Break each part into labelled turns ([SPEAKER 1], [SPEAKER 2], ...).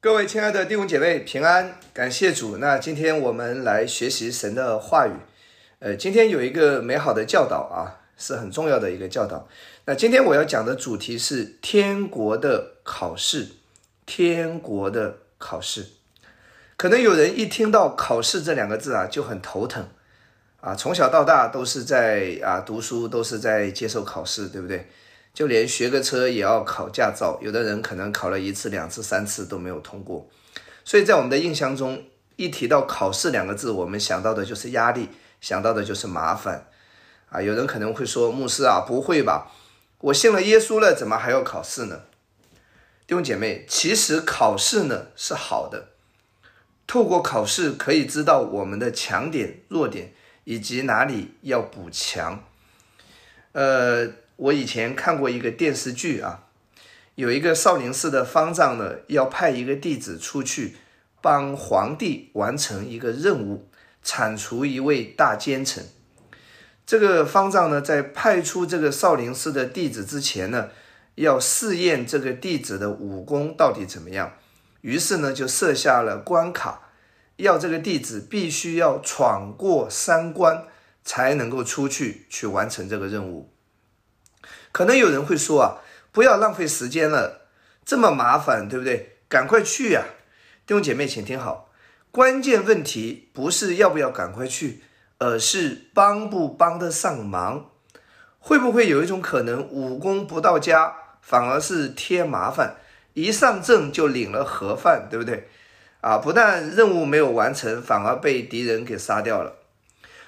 [SPEAKER 1] 各位亲爱的弟兄姐妹平安，感谢主。那今天我们来学习神的话语。呃，今天有一个美好的教导啊，是很重要的一个教导。那今天我要讲的主题是天国的考试。天国的考试，可能有人一听到考试这两个字啊，就很头疼啊。从小到大都是在啊读书，都是在接受考试，对不对？就连学个车也要考驾照，有的人可能考了一次、两次、三次都没有通过。所以在我们的印象中，一提到考试两个字，我们想到的就是压力，想到的就是麻烦啊。有人可能会说：“牧师啊，不会吧？我信了耶稣了，怎么还要考试呢？”弟兄姐妹，其实考试呢是好的，透过考试可以知道我们的强点、弱点以及哪里要补强。呃。我以前看过一个电视剧啊，有一个少林寺的方丈呢，要派一个弟子出去帮皇帝完成一个任务，铲除一位大奸臣。这个方丈呢，在派出这个少林寺的弟子之前呢，要试验这个弟子的武功到底怎么样。于是呢，就设下了关卡，要这个弟子必须要闯过三关，才能够出去去完成这个任务。可能有人会说啊，不要浪费时间了，这么麻烦，对不对？赶快去呀！弟兄姐妹，请听好，关键问题不是要不要赶快去，而是帮不帮得上忙。会不会有一种可能，武功不到家，反而是添麻烦，一上阵就领了盒饭，对不对？啊，不但任务没有完成，反而被敌人给杀掉了。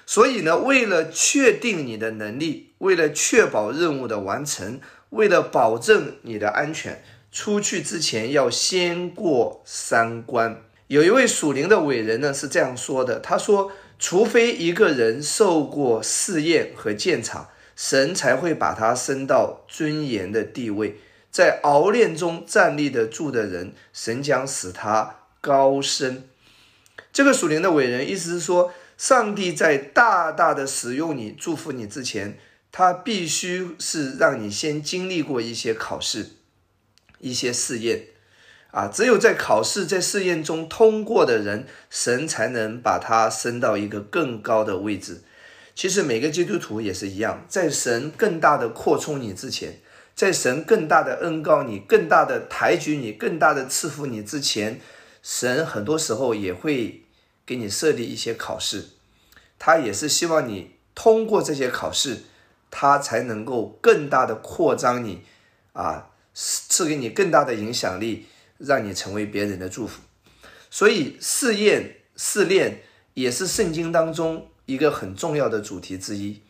[SPEAKER 1] 所以呢，为了确定你的能力，为了确保任务的完成，为了保证你的安全，出去之前要先过三关。有一位属灵的伟人呢是这样说的：“他说，除非一个人受过试验和鉴察，神才会把他升到尊严的地位。在熬炼中站立得住的人，神将使他高升。”这个属灵的伟人意思是说。上帝在大大的使用你、祝福你之前，他必须是让你先经历过一些考试、一些试验，啊，只有在考试、在试验中通过的人，神才能把他升到一个更高的位置。其实每个基督徒也是一样，在神更大的扩充你之前，在神更大的恩高你、更大的抬举你、更大的赐福你之前，神很多时候也会。给你设立一些考试，他也是希望你通过这些考试，他才能够更大的扩张你，啊，赐给你更大的影响力，让你成为别人的祝福。所以试验、试炼也是圣经当中一个很重要的主题之一。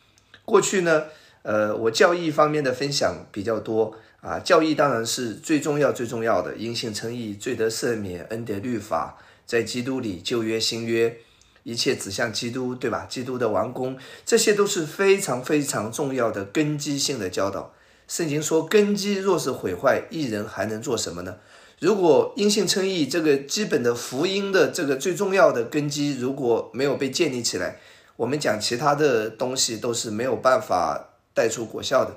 [SPEAKER 1] 过去呢，呃，我教义方面的分享比较多啊，教义当然是最重要、最重要的，因信称义、罪得赦免、恩典律法。在基督里，旧约、新约，一切指向基督，对吧？基督的王宫，这些都是非常非常重要的根基性的教导。圣经说，根基若是毁坏，一人还能做什么呢？如果因信称义这个基本的福音的这个最重要的根基如果没有被建立起来，我们讲其他的东西都是没有办法带出果效的。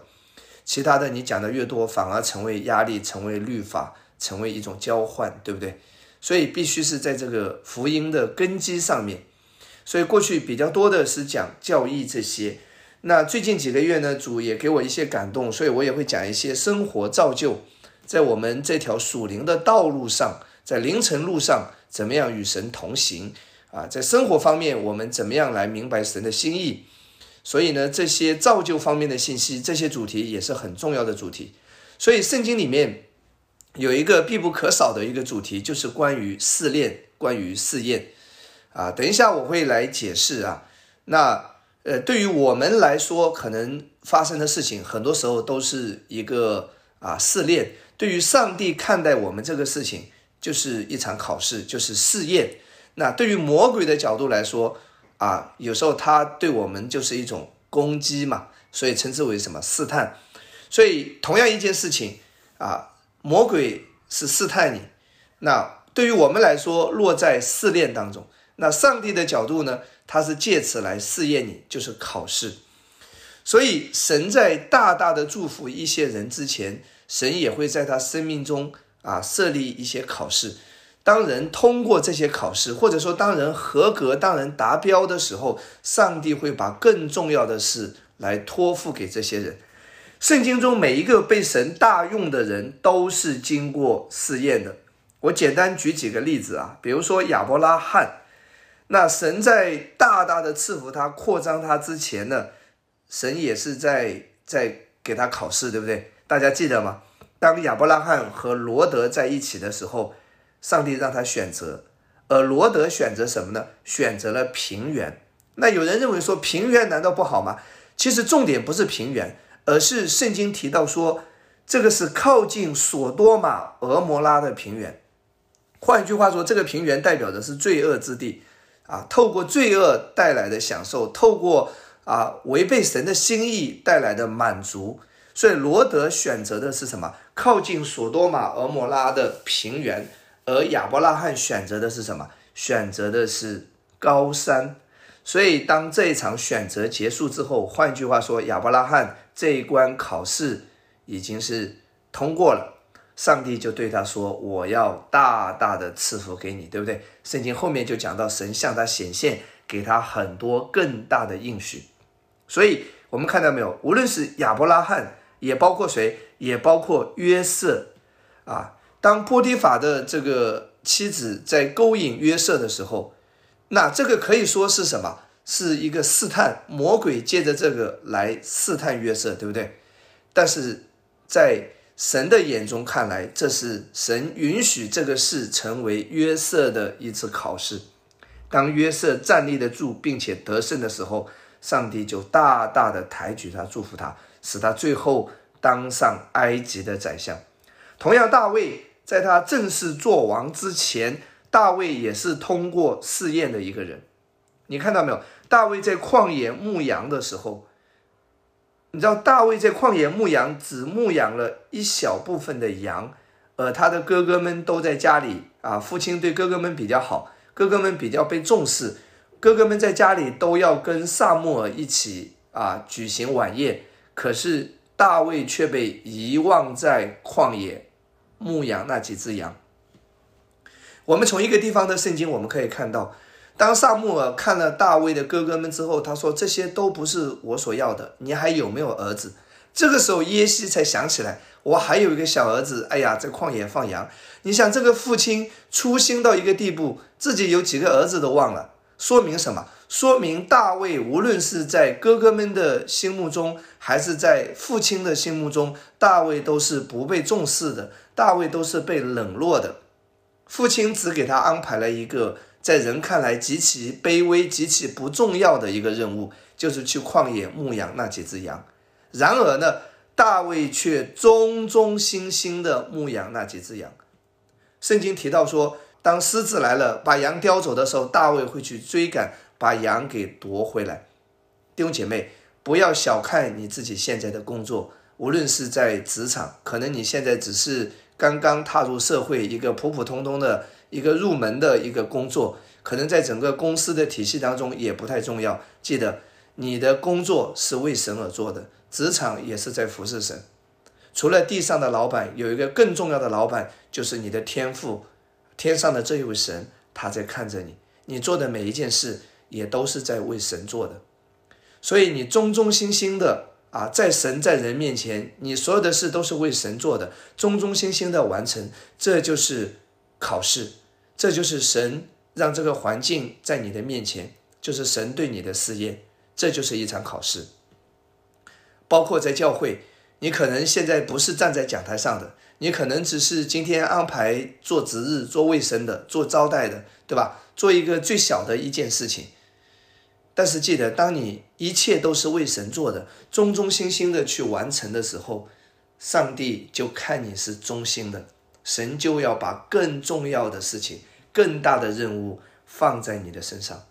[SPEAKER 1] 其他的你讲的越多，反而成为压力，成为律法，成为一种交换，对不对？所以必须是在这个福音的根基上面，所以过去比较多的是讲教义这些。那最近几个月呢，主也给我一些感动，所以我也会讲一些生活造就，在我们这条属灵的道路上，在凌晨路上怎么样与神同行啊？在生活方面，我们怎么样来明白神的心意？所以呢，这些造就方面的信息，这些主题也是很重要的主题。所以圣经里面。有一个必不可少的一个主题，就是关于试炼，关于试验，啊，等一下我会来解释啊。那呃，对于我们来说，可能发生的事情，很多时候都是一个啊试炼。对于上帝看待我们这个事情，就是一场考试，就是试验。那对于魔鬼的角度来说，啊，有时候他对我们就是一种攻击嘛，所以称之为什么试探。所以同样一件事情啊。魔鬼是试探你，那对于我们来说，落在试炼当中。那上帝的角度呢？他是借此来试验你，就是考试。所以神在大大的祝福一些人之前，神也会在他生命中啊设立一些考试。当人通过这些考试，或者说当人合格、当人达标的时候，上帝会把更重要的事来托付给这些人。圣经中每一个被神大用的人都是经过试验的。我简单举几个例子啊，比如说亚伯拉罕，那神在大大的赐福他、扩张他之前呢，神也是在在给他考试，对不对？大家记得吗？当亚伯拉罕和罗德在一起的时候。上帝让他选择，而罗德选择什么呢？选择了平原。那有人认为说平原难道不好吗？其实重点不是平原，而是圣经提到说这个是靠近索多玛、俄摩拉的平原。换句话说，这个平原代表的是罪恶之地啊。透过罪恶带来的享受，透过啊违背神的心意带来的满足，所以罗德选择的是什么？靠近索多玛、俄摩拉的平原。而亚伯拉罕选择的是什么？选择的是高山。所以，当这一场选择结束之后，换句话说，亚伯拉罕这一关考试已经是通过了。上帝就对他说：“我要大大的赐福给你，对不对？”圣经后面就讲到，神向他显现，给他很多更大的应许。所以，我们看到没有？无论是亚伯拉罕，也包括谁，也包括约瑟啊。当波提法的这个妻子在勾引约瑟的时候，那这个可以说是什么？是一个试探，魔鬼借着这个来试探约瑟，对不对？但是在神的眼中看来，这是神允许这个事成为约瑟的一次考试。当约瑟站立得住并且得胜的时候，上帝就大大的抬举他，祝福他，使他最后当上埃及的宰相。同样，大卫。在他正式做王之前，大卫也是通过试验的一个人。你看到没有？大卫在旷野牧羊的时候，你知道大卫在旷野牧羊，只牧养了一小部分的羊，而他的哥哥们都在家里啊。父亲对哥哥们比较好，哥哥们比较被重视，哥哥们在家里都要跟萨穆尔一起啊举行晚宴。可是大卫却被遗忘在旷野。牧羊那几只羊，我们从一个地方的圣经我们可以看到，当萨穆尔看了大卫的哥哥们之后，他说：“这些都不是我所要的，你还有没有儿子？”这个时候耶西才想起来，我还有一个小儿子。哎呀，在旷野放羊。你想，这个父亲粗心到一个地步，自己有几个儿子都忘了，说明什么？说明大卫无论是在哥哥们的心目中，还是在父亲的心目中，大卫都是不被重视的。大卫都是被冷落的，父亲只给他安排了一个在人看来极其卑微、极其不重要的一个任务，就是去旷野牧养那几只羊。然而呢，大卫却忠忠心心的牧养那几只羊。圣经提到说，当狮子来了，把羊叼走的时候，大卫会去追赶，把羊给夺回来。弟兄姐妹，不要小看你自己现在的工作，无论是在职场，可能你现在只是。刚刚踏入社会，一个普普通通的一个入门的一个工作，可能在整个公司的体系当中也不太重要。记得你的工作是为神而做的，职场也是在服侍神。除了地上的老板，有一个更重要的老板，就是你的天赋，天上的这一位神，他在看着你，你做的每一件事也都是在为神做的，所以你忠忠心心的。啊，在神在人面前，你所有的事都是为神做的，忠忠心心的完成，这就是考试，这就是神让这个环境在你的面前，就是神对你的试验，这就是一场考试。包括在教会，你可能现在不是站在讲台上的，你可能只是今天安排做值日、做卫生的、做招待的，对吧？做一个最小的一件事情。但是记得，当你一切都是为神做的，忠忠心心的去完成的时候，上帝就看你是忠心的，神就要把更重要的事情、更大的任务放在你的身上。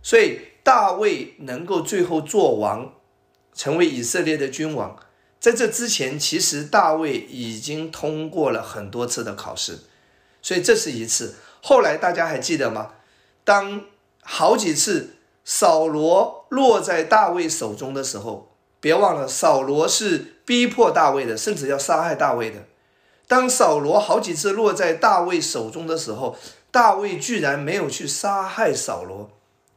[SPEAKER 1] 所以大卫能够最后做王，成为以色列的君王，在这之前，其实大卫已经通过了很多次的考试，所以这是一次。后来大家还记得吗？当好几次。扫罗落在大卫手中的时候，别忘了，扫罗是逼迫大卫的，甚至要杀害大卫的。当扫罗好几次落在大卫手中的时候，大卫居然没有去杀害扫罗。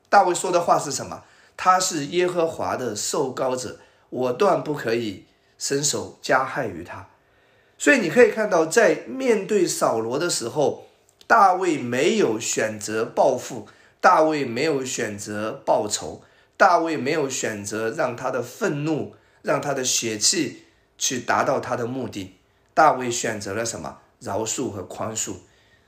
[SPEAKER 1] 大卫说的话是什么？他是耶和华的受膏者，我断不可以伸手加害于他。所以你可以看到，在面对扫罗的时候，大卫没有选择报复，大卫没有选择报仇，大卫没有选择让他的愤怒、让他的血气去达到他的目的。大卫选择了什么？饶恕和宽恕。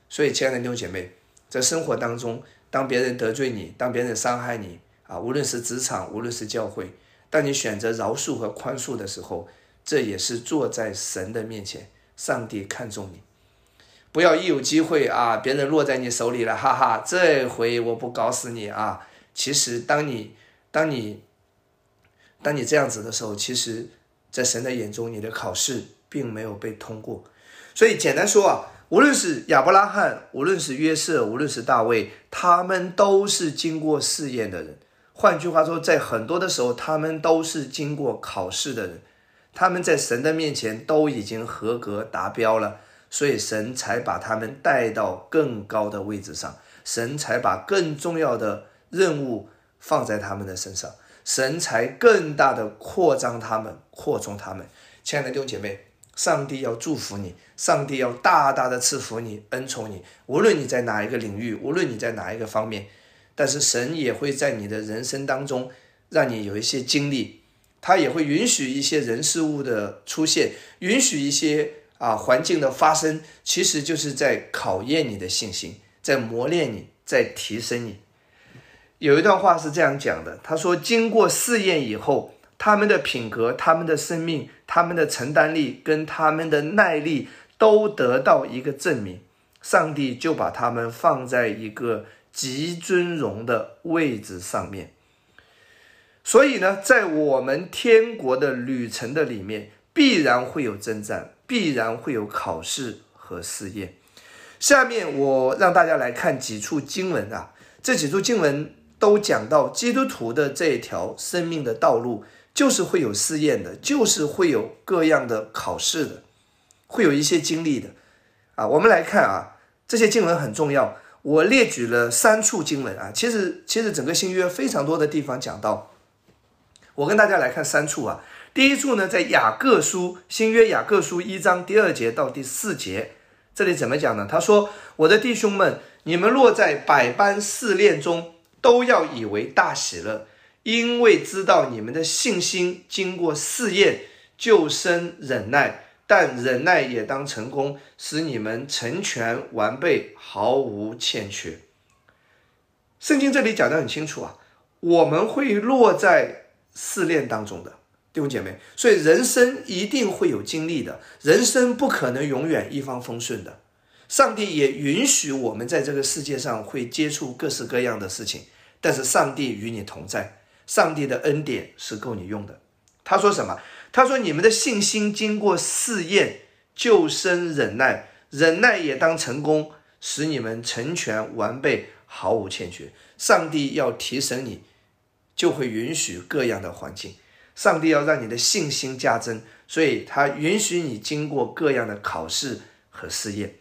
[SPEAKER 1] 所以，亲爱的弟兄姐妹，在生活当中，当别人得罪你，当别人伤害你。啊，无论是职场，无论是教会，当你选择饶恕和宽恕的时候，这也是坐在神的面前，上帝看重你。不要一有机会啊，别人落在你手里了，哈哈，这回我不搞死你啊！其实，当你当你当你这样子的时候，其实，在神的眼中，你的考试并没有被通过。所以，简单说啊。无论是亚伯拉罕，无论是约瑟，无论是大卫，他们都是经过试验的人。换句话说，在很多的时候，他们都是经过考试的人，他们在神的面前都已经合格达标了，所以神才把他们带到更高的位置上，神才把更重要的任务放在他们的身上，神才更大的扩张他们，扩充他们。亲爱的弟兄姐妹，上帝要祝福你，上帝要大大的赐福你，恩宠你，无论你在哪一个领域，无论你在哪一个方面。但是神也会在你的人生当中，让你有一些经历，他也会允许一些人事物的出现，允许一些啊环境的发生，其实就是在考验你的信心，在磨练你，在提升你。有一段话是这样讲的，他说：“经过试验以后，他们的品格、他们的生命、他们的承担力跟他们的耐力都得到一个证明，上帝就把他们放在一个。”极尊荣的位置上面，所以呢，在我们天国的旅程的里面，必然会有征战，必然会有考试和试验。下面我让大家来看几处经文啊，这几处经文都讲到基督徒的这一条生命的道路，就是会有试验的，就是会有各样的考试的，会有一些经历的啊。我们来看啊，这些经文很重要。我列举了三处经文啊，其实其实整个新约非常多的地方讲到，我跟大家来看三处啊。第一处呢，在雅各书新约雅各书一章第二节到第四节，这里怎么讲呢？他说：“我的弟兄们，你们落在百般试炼中，都要以为大喜乐，因为知道你们的信心经过试验，就生忍耐。”但忍耐也当成功，使你们成全完备，毫无欠缺。圣经这里讲的很清楚啊，我们会落在试炼当中的弟兄姐妹，所以人生一定会有经历的，人生不可能永远一帆风顺的。上帝也允许我们在这个世界上会接触各式各样的事情，但是上帝与你同在，上帝的恩典是够你用的。他说什么？他说：“你们的信心经过试验，就生忍耐；忍耐也当成功，使你们成全完备，毫无欠缺。上帝要提升你，就会允许各样的环境。上帝要让你的信心加增，所以他允许你经过各样的考试和试验。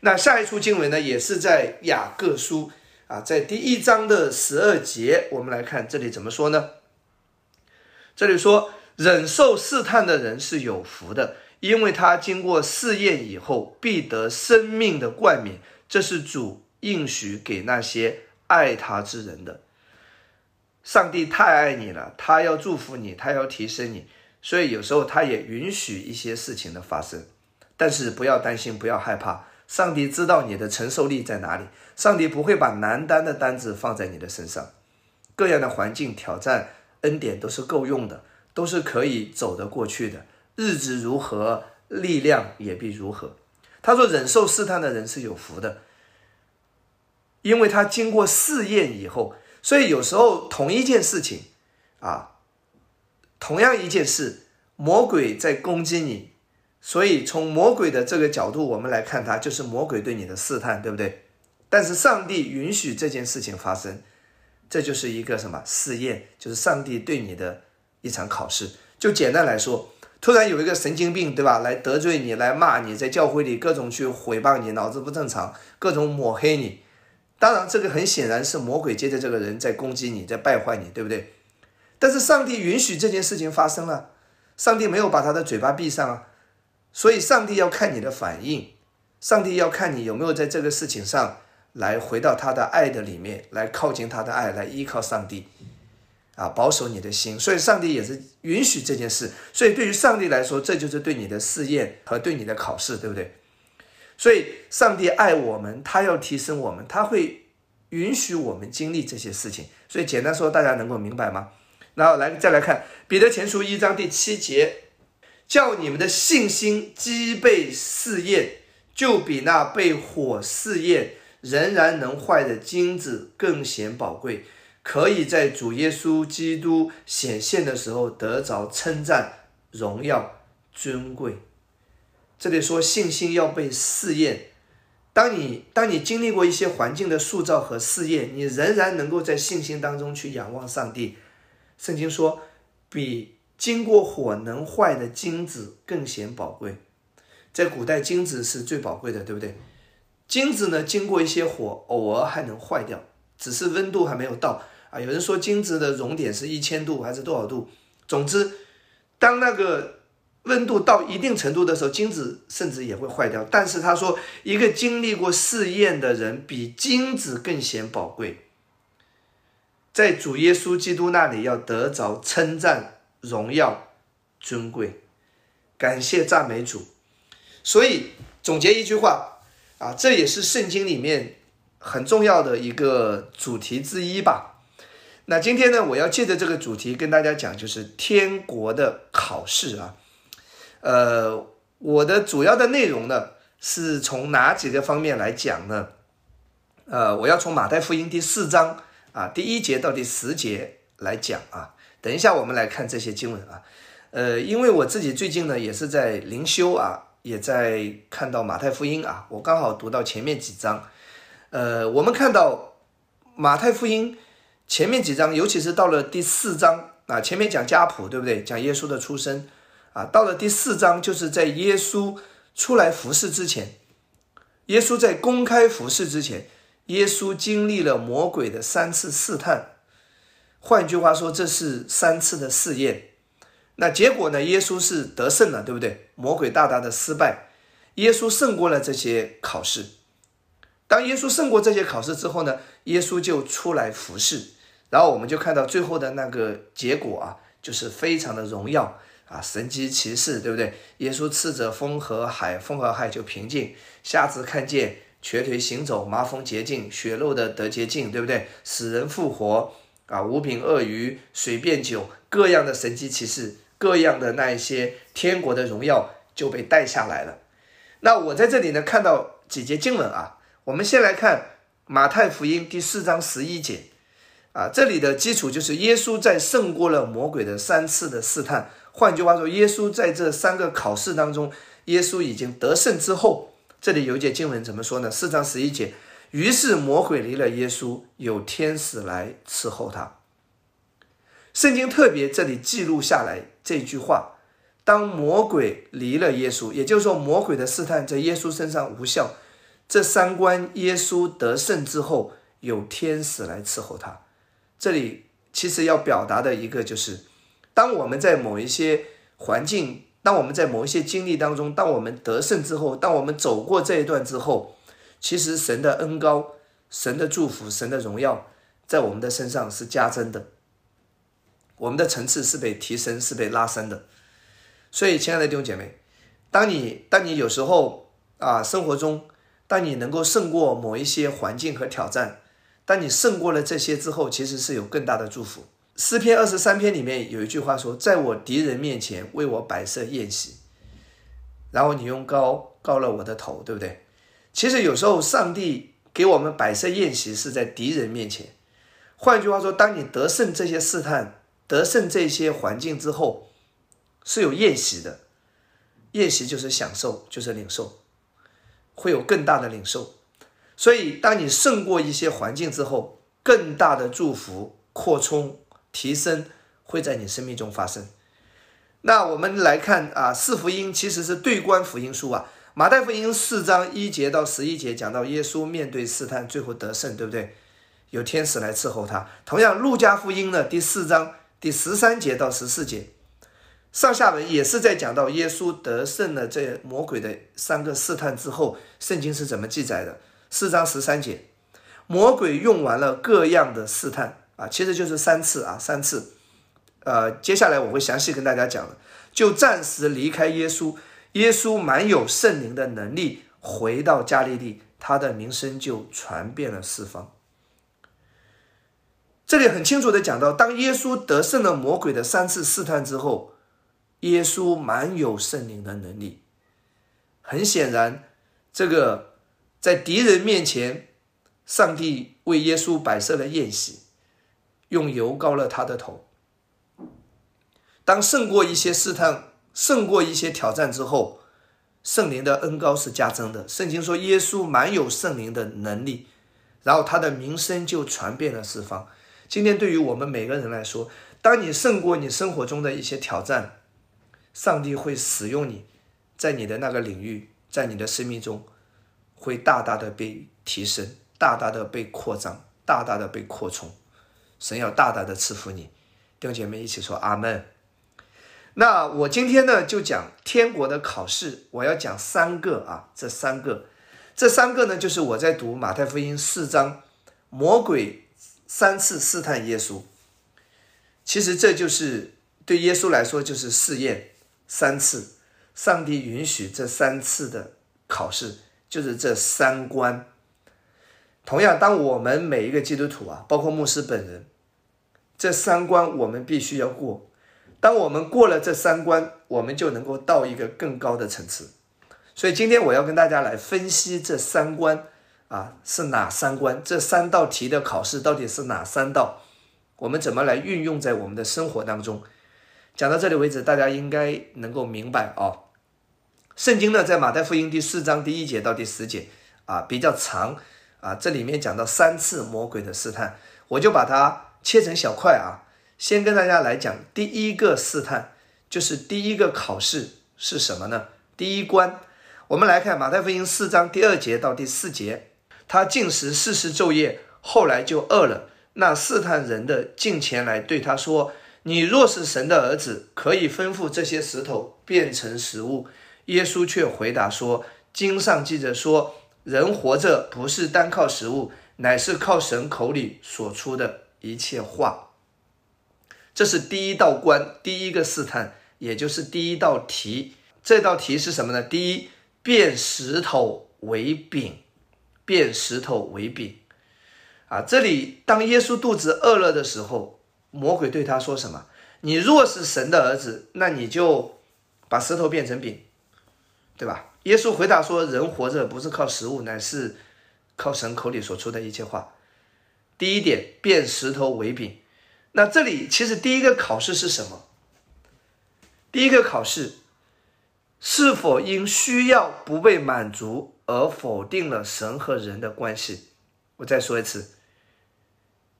[SPEAKER 1] 那下一处经文呢，也是在雅各书啊，在第一章的十二节，我们来看这里怎么说呢？这里说。”忍受试探的人是有福的，因为他经过试验以后，必得生命的冠冕。这是主应许给那些爱他之人的。上帝太爱你了，他要祝福你，他要提升你，所以有时候他也允许一些事情的发生。但是不要担心，不要害怕，上帝知道你的承受力在哪里，上帝不会把难担的单子放在你的身上。各样的环境挑战，恩典都是够用的。都是可以走得过去的，日子如何，力量也必如何。他说：“忍受试探的人是有福的，因为他经过试验以后，所以有时候同一件事情，啊，同样一件事，魔鬼在攻击你，所以从魔鬼的这个角度，我们来看他就是魔鬼对你的试探，对不对？但是上帝允许这件事情发生，这就是一个什么试验？就是上帝对你的。”一场考试，就简单来说，突然有一个神经病，对吧？来得罪你，来骂你，在教会里各种去诽谤你，脑子不正常，各种抹黑你。当然，这个很显然是魔鬼接着这个人在攻击你，在败坏你，对不对？但是上帝允许这件事情发生了，上帝没有把他的嘴巴闭上啊。所以，上帝要看你的反应，上帝要看你有没有在这个事情上来回到他的爱的里面，来靠近他的爱，来依靠上帝。啊，保守你的心，所以上帝也是允许这件事。所以对于上帝来说，这就是对你的试验和对你的考试，对不对？所以上帝爱我们，他要提升我们，他会允许我们经历这些事情。所以简单说，大家能够明白吗？然后来再来看彼得前书一章第七节，叫你们的信心积被试验，就比那被火试验仍然能坏的金子更显宝贵。可以在主耶稣基督显现的时候得着称赞、荣耀、尊贵。这里说信心要被试验。当你当你经历过一些环境的塑造和试验，你仍然能够在信心当中去仰望上帝。圣经说，比经过火能坏的金子更显宝贵。在古代，金子是最宝贵的，对不对？金子呢，经过一些火，偶尔还能坏掉，只是温度还没有到。啊，有人说金子的熔点是一千度还是多少度？总之，当那个温度到一定程度的时候，金子甚至也会坏掉。但是他说，一个经历过试验的人比金子更显宝贵，在主耶稣基督那里要得着称赞、荣耀、尊贵，感谢赞美主。所以总结一句话啊，这也是圣经里面很重要的一个主题之一吧。那今天呢，我要借着这个主题跟大家讲，就是天国的考试啊。呃，我的主要的内容呢，是从哪几个方面来讲呢？呃，我要从马太福音第四章啊第一节到第十节来讲啊。等一下我们来看这些经文啊。呃，因为我自己最近呢也是在灵修啊，也在看到马太福音啊，我刚好读到前面几章。呃，我们看到马太福音。前面几章，尤其是到了第四章啊，前面讲家谱，对不对？讲耶稣的出生啊，到了第四章，就是在耶稣出来服侍之前，耶稣在公开服侍之前，耶稣经历了魔鬼的三次试探。换句话说，这是三次的试验。那结果呢？耶稣是得胜了，对不对？魔鬼大大的失败，耶稣胜过了这些考试。当耶稣胜过这些考试之后呢？耶稣就出来服侍。然后我们就看到最后的那个结果啊，就是非常的荣耀啊，神机骑士，对不对？耶稣斥责风和海，风和海就平静，瞎子看见，瘸腿行走，麻风洁净，血肉的得洁净，对不对？死人复活啊，五饼鳄鱼，水变酒，各样的神机骑士，各样的那一些天国的荣耀就被带下来了。那我在这里呢看到几节经文啊，我们先来看马太福音第四章十一节。啊，这里的基础就是耶稣在胜过了魔鬼的三次的试探。换句话说，耶稣在这三个考试当中，耶稣已经得胜之后，这里有一节经文怎么说呢？四章十一节，于是魔鬼离了耶稣，有天使来伺候他。圣经特别这里记录下来这句话：当魔鬼离了耶稣，也就是说魔鬼的试探在耶稣身上无效，这三关耶稣得胜之后，有天使来伺候他。这里其实要表达的一个就是，当我们在某一些环境，当我们在某一些经历当中，当我们得胜之后，当我们走过这一段之后，其实神的恩高、神的祝福、神的荣耀在我们的身上是加增的，我们的层次是被提升、是被拉升的。所以，亲爱的弟兄姐妹，当你当你有时候啊，生活中，当你能够胜过某一些环境和挑战。当你胜过了这些之后，其实是有更大的祝福。诗篇二十三篇里面有一句话说：“在我敌人面前为我摆设宴席。”然后你用膏膏了我的头，对不对？其实有时候上帝给我们摆设宴席是在敌人面前。换句话说，当你得胜这些试探、得胜这些环境之后，是有宴席的。宴席就是享受，就是领受，会有更大的领受。所以，当你胜过一些环境之后，更大的祝福、扩充、提升会在你生命中发生。那我们来看啊，四福音其实是对观福音书啊。马太福音四章一节到十一节讲到耶稣面对试探最后得胜，对不对？有天使来伺候他。同样，路加福音呢第四章第十三节到十四节，上下文也是在讲到耶稣得胜了这魔鬼的三个试探之后，圣经是怎么记载的？四章十三节，魔鬼用完了各样的试探啊，其实就是三次啊，三次。呃，接下来我会详细跟大家讲了，就暂时离开耶稣，耶稣满有圣灵的能力，回到加利利，他的名声就传遍了四方。这里很清楚的讲到，当耶稣得胜了魔鬼的三次试探之后，耶稣满有圣灵的能力。很显然，这个在敌人面前，上帝为耶稣摆设了宴席，用油膏了他的头。当胜过一些试探、胜过一些挑战之后，圣灵的恩高是加增的。圣经说，耶稣满有圣灵的能力，然后他的名声就传遍了四方。今天对于我们每个人来说，当你胜过你生活中的一些挑战，上帝会使用你，在你的那个领域，在你的生命中，会大大的被提升，大大的被扩张，大大的被扩充。神要大大的赐福你，弟兄姐妹一起说阿门。那我今天呢就讲天国的考试，我要讲三个啊，这三个，这三个呢就是我在读马太福音四章，魔鬼三次试探耶稣，其实这就是对耶稣来说就是试验三次，上帝允许这三次的考试，就是这三关。同样，当我们每一个基督徒啊，包括牧师本人，这三关我们必须要过。当我们过了这三关，我们就能够到一个更高的层次。所以今天我要跟大家来分析这三关啊是哪三关？这三道题的考试到底是哪三道？我们怎么来运用在我们的生活当中？讲到这里为止，大家应该能够明白哦。圣经呢，在马太福音第四章第一节到第十节啊比较长啊，这里面讲到三次魔鬼的试探，我就把它切成小块啊。先跟大家来讲，第一个试探就是第一个考试是什么呢？第一关，我们来看马太福音四章第二节到第四节，他进食四十昼夜，后来就饿了。那试探人的进前来对他说：“你若是神的儿子，可以吩咐这些石头变成食物。”耶稣却回答说：“经上记着说，人活着不是单靠食物，乃是靠神口里所出的一切话。”这是第一道关，第一个试探，也就是第一道题。这道题是什么呢？第一，变石头为饼，变石头为饼。啊，这里当耶稣肚子饿了的时候，魔鬼对他说什么？你若是神的儿子，那你就把石头变成饼，对吧？耶稣回答说：人活着不是靠食物，乃是靠神口里所出的一切话。第一点，变石头为饼。那这里其实第一个考试是什么？第一个考试是否因需要不被满足而否定了神和人的关系？我再说一次，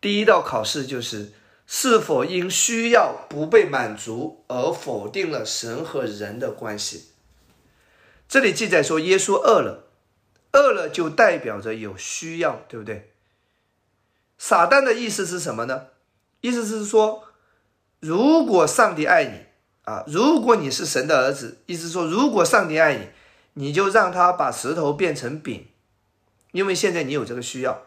[SPEAKER 1] 第一道考试就是是否因需要不被满足而否定了神和人的关系。这里记载说，耶稣饿了，饿了就代表着有需要，对不对？撒旦的意思是什么呢？意思是说，如果上帝爱你啊，如果你是神的儿子，意思说，如果上帝爱你，你就让他把石头变成饼，因为现在你有这个需要。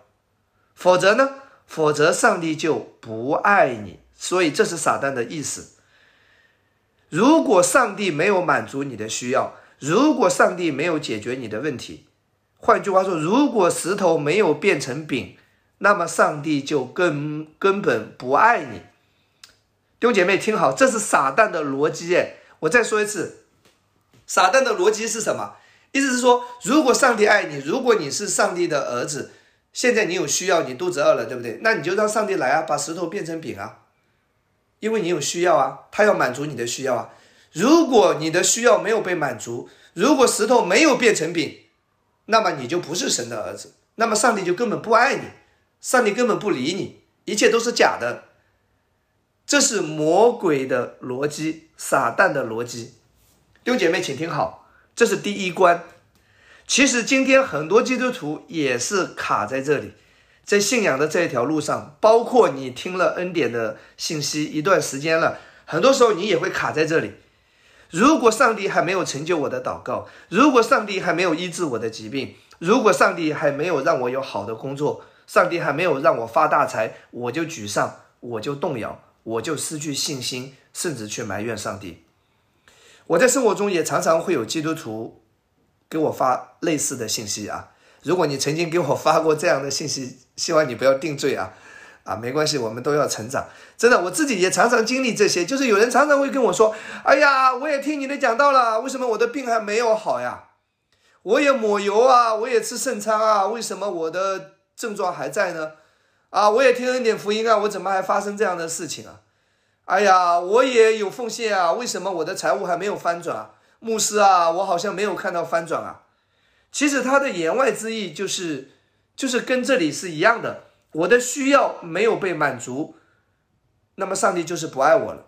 [SPEAKER 1] 否则呢？否则上帝就不爱你。所以这是撒旦的意思。如果上帝没有满足你的需要，如果上帝没有解决你的问题，换句话说，如果石头没有变成饼。那么上帝就根根本不爱你，弟兄姐妹听好，这是撒旦的逻辑哎！我再说一次，撒旦的逻辑是什么？意思是说，如果上帝爱你，如果你是上帝的儿子，现在你有需要，你肚子饿了，对不对？那你就让上帝来啊，把石头变成饼啊，因为你有需要啊，他要满足你的需要啊。如果你的需要没有被满足，如果石头没有变成饼，那么你就不是神的儿子，那么上帝就根本不爱你。上帝根本不理你，一切都是假的。这是魔鬼的逻辑，撒旦的逻辑。弟兄姐妹，请听好，这是第一关。其实今天很多基督徒也是卡在这里，在信仰的这一条路上，包括你听了恩典的信息一段时间了，很多时候你也会卡在这里。如果上帝还没有成就我的祷告，如果上帝还没有医治我的疾病，如果上帝还没有让我有好的工作，上帝还没有让我发大财，我就沮丧，我就动摇，我就失去信心，甚至去埋怨上帝。我在生活中也常常会有基督徒给我发类似的信息啊。如果你曾经给我发过这样的信息，希望你不要定罪啊。啊，没关系，我们都要成长。真的，我自己也常常经历这些。就是有人常常会跟我说：“哎呀，我也听你的讲到了，为什么我的病还没有好呀？我也抹油啊，我也吃圣餐啊，为什么我的症状还在呢？啊，我也听了一点福音啊，我怎么还发生这样的事情啊？哎呀，我也有奉献啊，为什么我的财务还没有翻转啊？牧师啊，我好像没有看到翻转啊。其实他的言外之意就是，就是跟这里是一样的。”我的需要没有被满足，那么上帝就是不爱我了。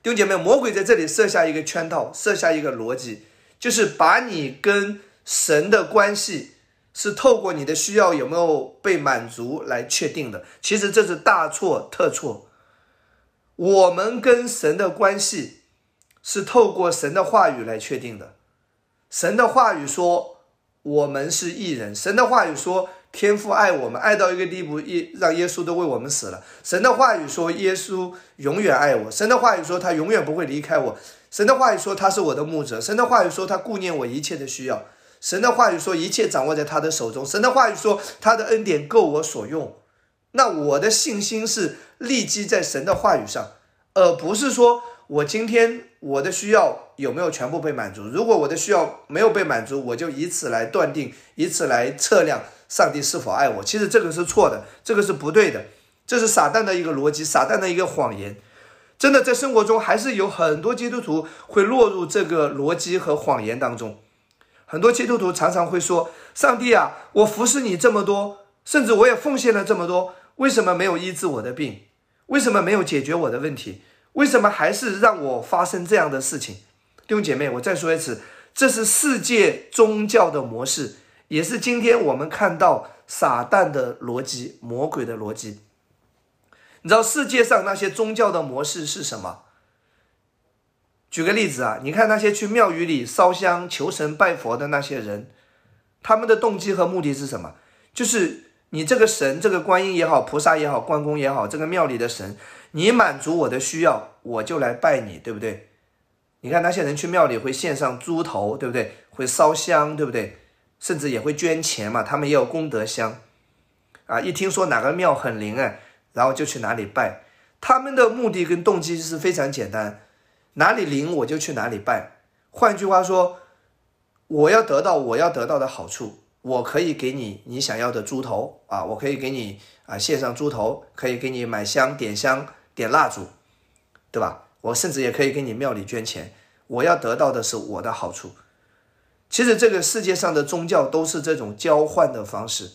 [SPEAKER 1] 弟兄姐妹，魔鬼在这里设下一个圈套，设下一个逻辑，就是把你跟神的关系是透过你的需要有没有被满足来确定的。其实这是大错特错。我们跟神的关系是透过神的话语来确定的。神的话语说我们是艺人，神的话语说。天父爱我们，爱到一个地步，耶让耶稣都为我们死了。神的话语说，耶稣永远爱我。神的话语说，他永远不会离开我。神的话语说，他是我的牧者。神的话语说，他顾念我一切的需要。神的话语说，一切掌握在他的手中。神的话语说，他的恩典够我所用。那我的信心是立基在神的话语上，而不是说我今天我的需要有没有全部被满足。如果我的需要没有被满足，我就以此来断定，以此来测量。上帝是否爱我？其实这个是错的，这个是不对的，这是撒旦的一个逻辑，撒旦的一个谎言。真的，在生活中还是有很多基督徒会落入这个逻辑和谎言当中。很多基督徒常常会说：“上帝啊，我服侍你这么多，甚至我也奉献了这么多，为什么没有医治我的病？为什么没有解决我的问题？为什么还是让我发生这样的事情？”弟兄姐妹，我再说一次，这是世界宗教的模式。也是今天我们看到撒旦的逻辑、魔鬼的逻辑。你知道世界上那些宗教的模式是什么？举个例子啊，你看那些去庙宇里烧香求神拜佛的那些人，他们的动机和目的是什么？就是你这个神，这个观音也好，菩萨也好，关公也好，这个庙里的神，你满足我的需要，我就来拜你，对不对？你看那些人去庙里会献上猪头，对不对？会烧香，对不对？甚至也会捐钱嘛，他们也有功德箱，啊，一听说哪个庙很灵哎，然后就去哪里拜。他们的目的跟动机是非常简单，哪里灵我就去哪里拜。换句话说，我要得到我要得到的好处，我可以给你你想要的猪头啊，我可以给你啊献上猪头，可以给你买香点香点蜡烛，对吧？我甚至也可以给你庙里捐钱，我要得到的是我的好处。其实这个世界上的宗教都是这种交换的方式，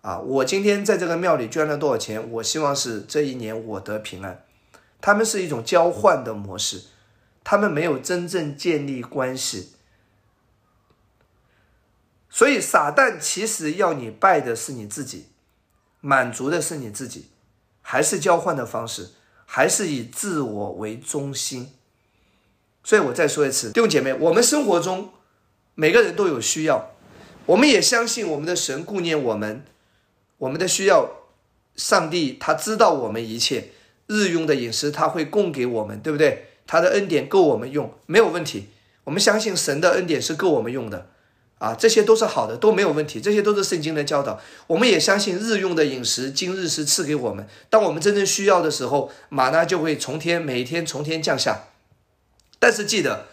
[SPEAKER 1] 啊，我今天在这个庙里捐了多少钱，我希望是这一年我得平安。他们是一种交换的模式，他们没有真正建立关系。所以撒旦其实要你拜的是你自己，满足的是你自己，还是交换的方式，还是以自我为中心。所以我再说一次，弟兄姐妹，我们生活中。每个人都有需要，我们也相信我们的神顾念我们，我们的需要，上帝他知道我们一切日用的饮食他会供给我们，对不对？他的恩典够我们用，没有问题。我们相信神的恩典是够我们用的，啊，这些都是好的，都没有问题，这些都是圣经的教导。我们也相信日用的饮食今日是赐给我们，当我们真正需要的时候，马呢就会从天每天从天降下。但是记得。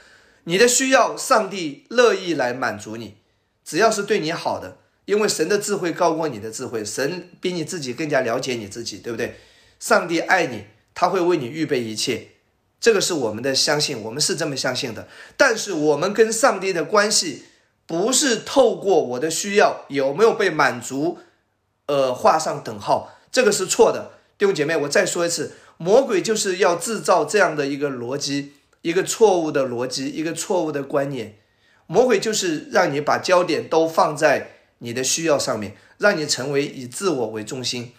[SPEAKER 1] 你的需要，上帝乐意来满足你，只要是对你好的，因为神的智慧高过你的智慧，神比你自己更加了解你自己，对不对？上帝爱你，他会为你预备一切，这个是我们的相信，我们是这么相信的。但是我们跟上帝的关系，不是透过我的需要有没有被满足，呃，画上等号，这个是错的。弟兄姐妹，我再说一次，魔鬼就是要制造这样的一个逻辑，一个错误的逻辑，一个错误的观念。魔鬼就是让你把焦点都放在你的需要上面，让你成为以自我为中心，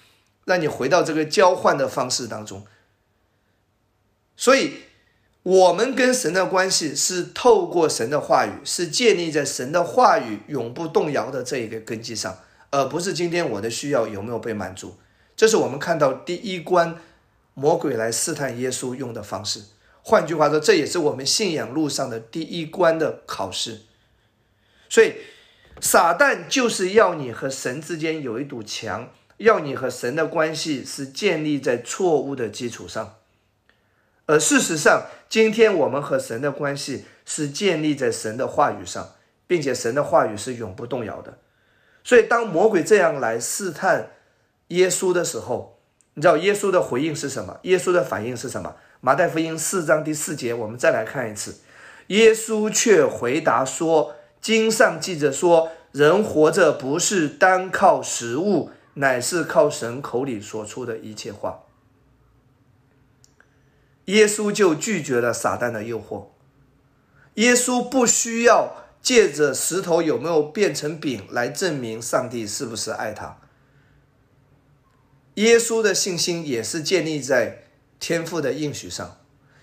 [SPEAKER 1] 让你回到这个交换的方式当中。所以，我们跟神的关系是透过神的话语，是建立在神的话语永不动摇的这一个根基上，而不是今天我的需要有没有被满足。这是我们看到第一关魔鬼来试探耶稣用的方式。换句话说，这也是我们信仰路上的第一关的考试。所以，撒旦就是要你和神之间有一堵墙，要你和神的关系是建立在错误的基础上。而事实上，今天我们和神的关系是建立在神的话语上，并且神的话语是永不动摇的。所以，当魔鬼这样来试探耶稣的时候，你知道耶稣的回应是什么？耶稣的反应是什么？马太福音四章第四节，我们再来看一次。耶稣却回答说：“经上记着说，人活着不是单靠食物，乃是靠神口里所出的一切话。”耶稣就拒绝了撒旦的诱惑。耶稣不需要借着石头有没有变成饼来证明上帝是不是爱他。耶稣的信心也是建立在天父的应许上。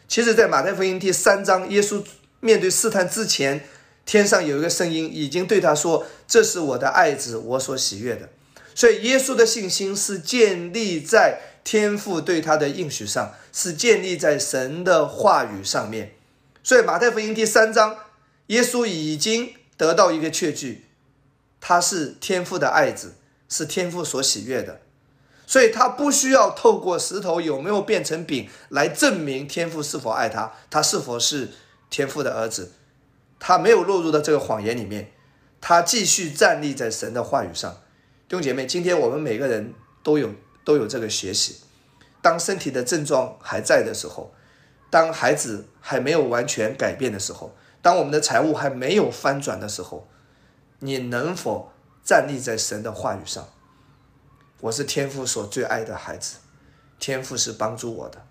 [SPEAKER 1] 其实，在马太福音第三章，耶稣面对试探之前，天上有一个声音已经对他说：“这是我的爱子，我所喜悦的。”所以，耶稣的信心是建立在天父对他的应许上。是建立在神的话语上面，所以马太福音第三章，耶稣已经得到一个确据，他是天父的爱子，是天父所喜悦的，所以他不需要透过石头有没有变成饼来证明天父是否爱他，他是否是天父的儿子，他没有落入到这个谎言里面，他继续站立在神的话语上。兄弟姐妹，今天我们每个人都有都有这个学习。当身体的症状还在的时候，当孩子还没有完全改变的时候，当我们的财务还没有翻转的时候，你能否站立在神的话语上？我是天父所最爱的孩子，天父是帮助我的，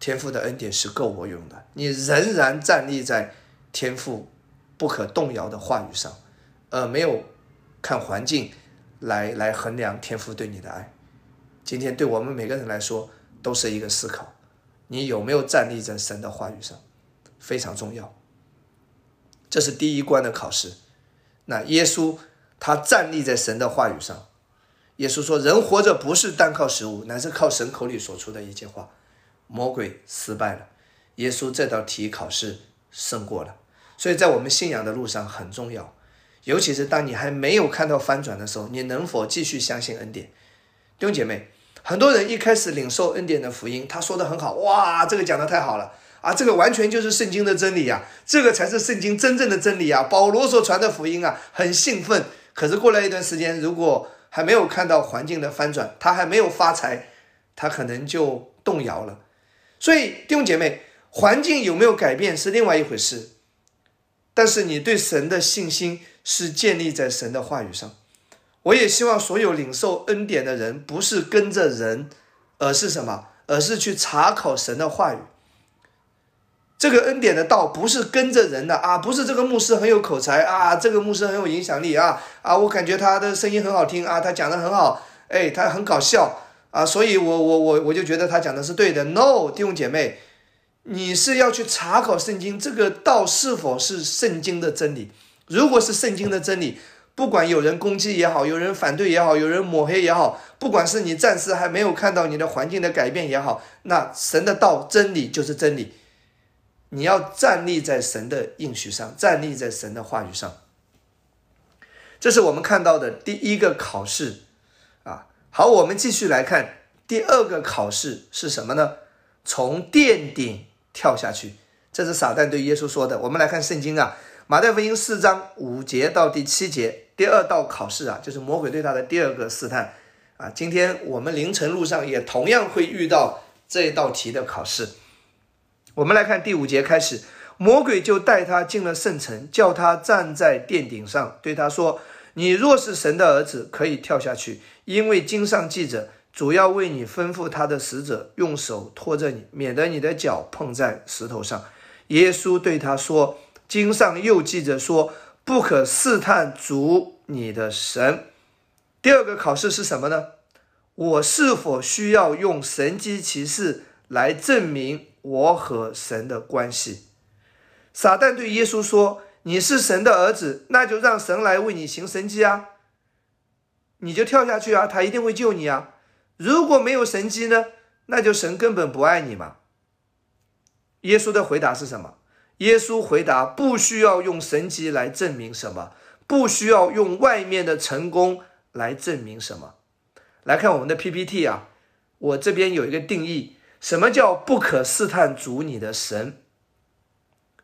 [SPEAKER 1] 天父的恩典是够我用的。你仍然站立在天父不可动摇的话语上，而没有看环境来来衡量天父对你的爱。今天对我们每个人来说。都是一个思考，你有没有站立在神的话语上，非常重要。这是第一关的考试。那耶稣他站立在神的话语上，耶稣说：“人活着不是单靠食物，乃是靠神口里所出的一切话。”魔鬼失败了，耶稣这道题考试胜过了。所以在我们信仰的路上很重要，尤其是当你还没有看到翻转的时候，你能否继续相信恩典？弟兄姐妹。很多人一开始领受恩典的福音，他说的很好，哇，这个讲的太好了啊，这个完全就是圣经的真理呀，这个才是圣经真正的真理啊，保罗所传的福音啊，很兴奋。可是过了一段时间，如果还没有看到环境的翻转，他还没有发财，他可能就动摇了。所以弟兄姐妹，环境有没有改变是另外一回事，但是你对神的信心是建立在神的话语上。我也希望所有领受恩典的人，不是跟着人，而是什么？而是去查考神的话语。这个恩典的道不是跟着人的啊，不是这个牧师很有口才啊，这个牧师很有影响力啊啊，我感觉他的声音很好听啊，他讲的很好，哎，他很搞笑啊，所以我我我我就觉得他讲的是对的。No，弟兄姐妹，你是要去查考圣经，这个道是否是圣经的真理？如果是圣经的真理。不管有人攻击也好，有人反对也好，有人抹黑也好，不管是你暂时还没有看到你的环境的改变也好，那神的道真理就是真理。你要站立在神的应许上，站立在神的话语上。这是我们看到的第一个考试啊。好，我们继续来看第二个考试是什么呢？从殿顶跳下去。这是撒旦对耶稣说的。我们来看圣经啊。马太福音四章五节到第七节，第二道考试啊，就是魔鬼对他的第二个试探啊。今天我们凌晨路上也同样会遇到这一道题的考试。我们来看第五节开始，魔鬼就带他进了圣城，叫他站在殿顶上，对他说：“你若是神的儿子，可以跳下去，因为经上记着，主要为你吩咐他的使者用手托着你，免得你的脚碰在石头上。耶稣对他说：“经上又记着说，不可试探主你的神。”第二个考试是什么呢？我是否需要用神机骑士来证明我和神的关系？撒旦对耶稣说：“你是神的儿子，那就让神来为你行神迹啊！你就跳下去啊，他一定会救你啊！”如果没有神迹呢？那就神根本不爱你嘛。耶稣的回答是什么？耶稣回答：不需要用神迹来证明什么，不需要用外面的成功来证明什么。来看我们的 PPT 啊，我这边有一个定义：什么叫不可试探主你的神？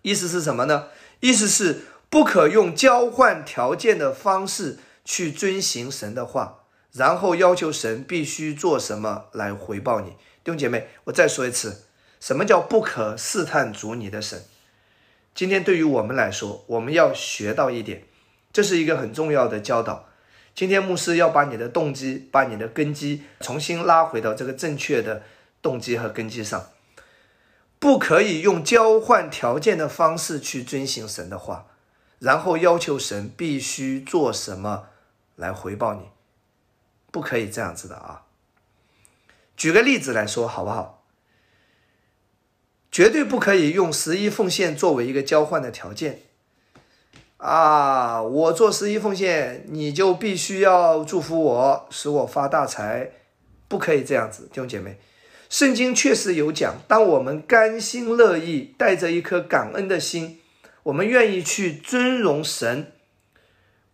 [SPEAKER 1] 意思是什么呢？意思是不可用交换条件的方式去遵行神的话。然后要求神必须做什么来回报你，弟兄姐妹，我再说一次，什么叫不可试探主你的神？今天对于我们来说，我们要学到一点，这是一个很重要的教导。今天牧师要把你的动机、把你的根基重新拉回到这个正确的动机和根基上，不可以用交换条件的方式去遵行神的话，然后要求神必须做什么来回报你。不可以这样子的啊！举个例子来说好不好？绝对不可以用十一奉献作为一个交换的条件啊！我做十一奉献，你就必须要祝福我，使我发大财，不可以这样子，弟兄姐妹。圣经确实有讲，当我们甘心乐意，带着一颗感恩的心，我们愿意去尊荣神。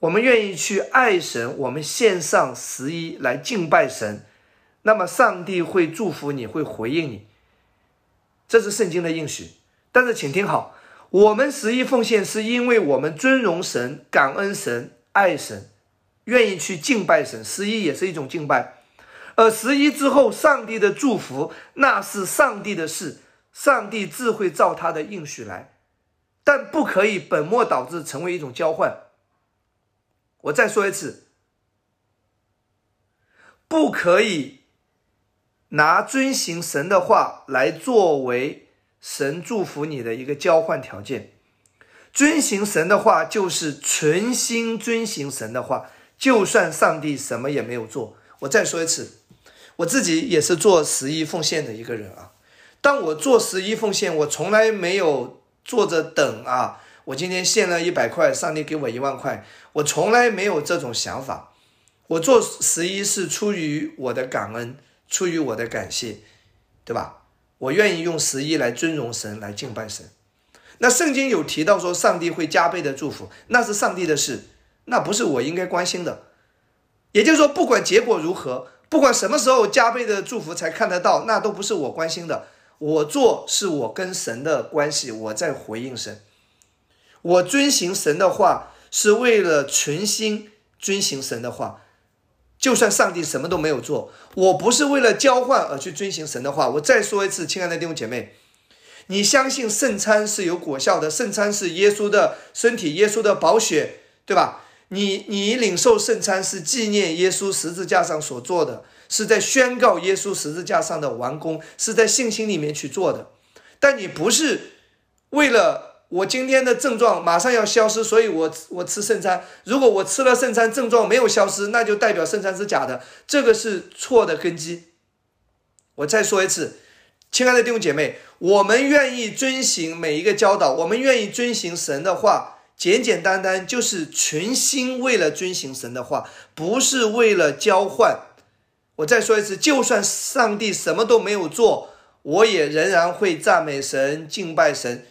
[SPEAKER 1] 我们愿意去爱神，我们献上十一来敬拜神，那么上帝会祝福你，会回应你，这是圣经的应许。但是请听好，我们十一奉献是因为我们尊荣神、感恩神、爱神，愿意去敬拜神，十一也是一种敬拜。而十一之后，上帝的祝福那是上帝的事，上帝自会照他的应许来，但不可以本末倒置，成为一种交换。我再说一次，不可以拿遵行神的话来作为神祝福你的一个交换条件。遵行神的话就是存心遵行神的话，就算上帝什么也没有做。我再说一次，我自己也是做十一奉献的一个人啊。当我做十一奉献，我从来没有坐着等啊。我今天献了一百块，上帝给我一万块，我从来没有这种想法。我做十一是出于我的感恩，出于我的感谢，对吧？我愿意用十一来尊荣神，来敬拜神。那圣经有提到说，上帝会加倍的祝福，那是上帝的事，那不是我应该关心的。也就是说，不管结果如何，不管什么时候加倍的祝福才看得到，那都不是我关心的。我做是我跟神的关系，我在回应神。我遵行神的话，是为了存心遵行神的话。就算上帝什么都没有做，我不是为了交换而去遵行神的话。我再说一次，亲爱的弟兄姐妹，你相信圣餐是有果效的，圣餐是耶稣的身体，耶稣的宝血，对吧？你你领受圣餐是纪念耶稣十字架上所做的，是在宣告耶稣十字架上的完工，是在信心里面去做的。但你不是为了。我今天的症状马上要消失，所以我我吃圣餐。如果我吃了圣餐，症状没有消失，那就代表圣餐是假的，这个是错的根基。我再说一次，亲爱的弟兄姐妹，我们愿意遵行每一个教导，我们愿意遵行神的话，简简单单就是存心为了遵行神的话，不是为了交换。我再说一次，就算上帝什么都没有做，我也仍然会赞美神、敬拜神。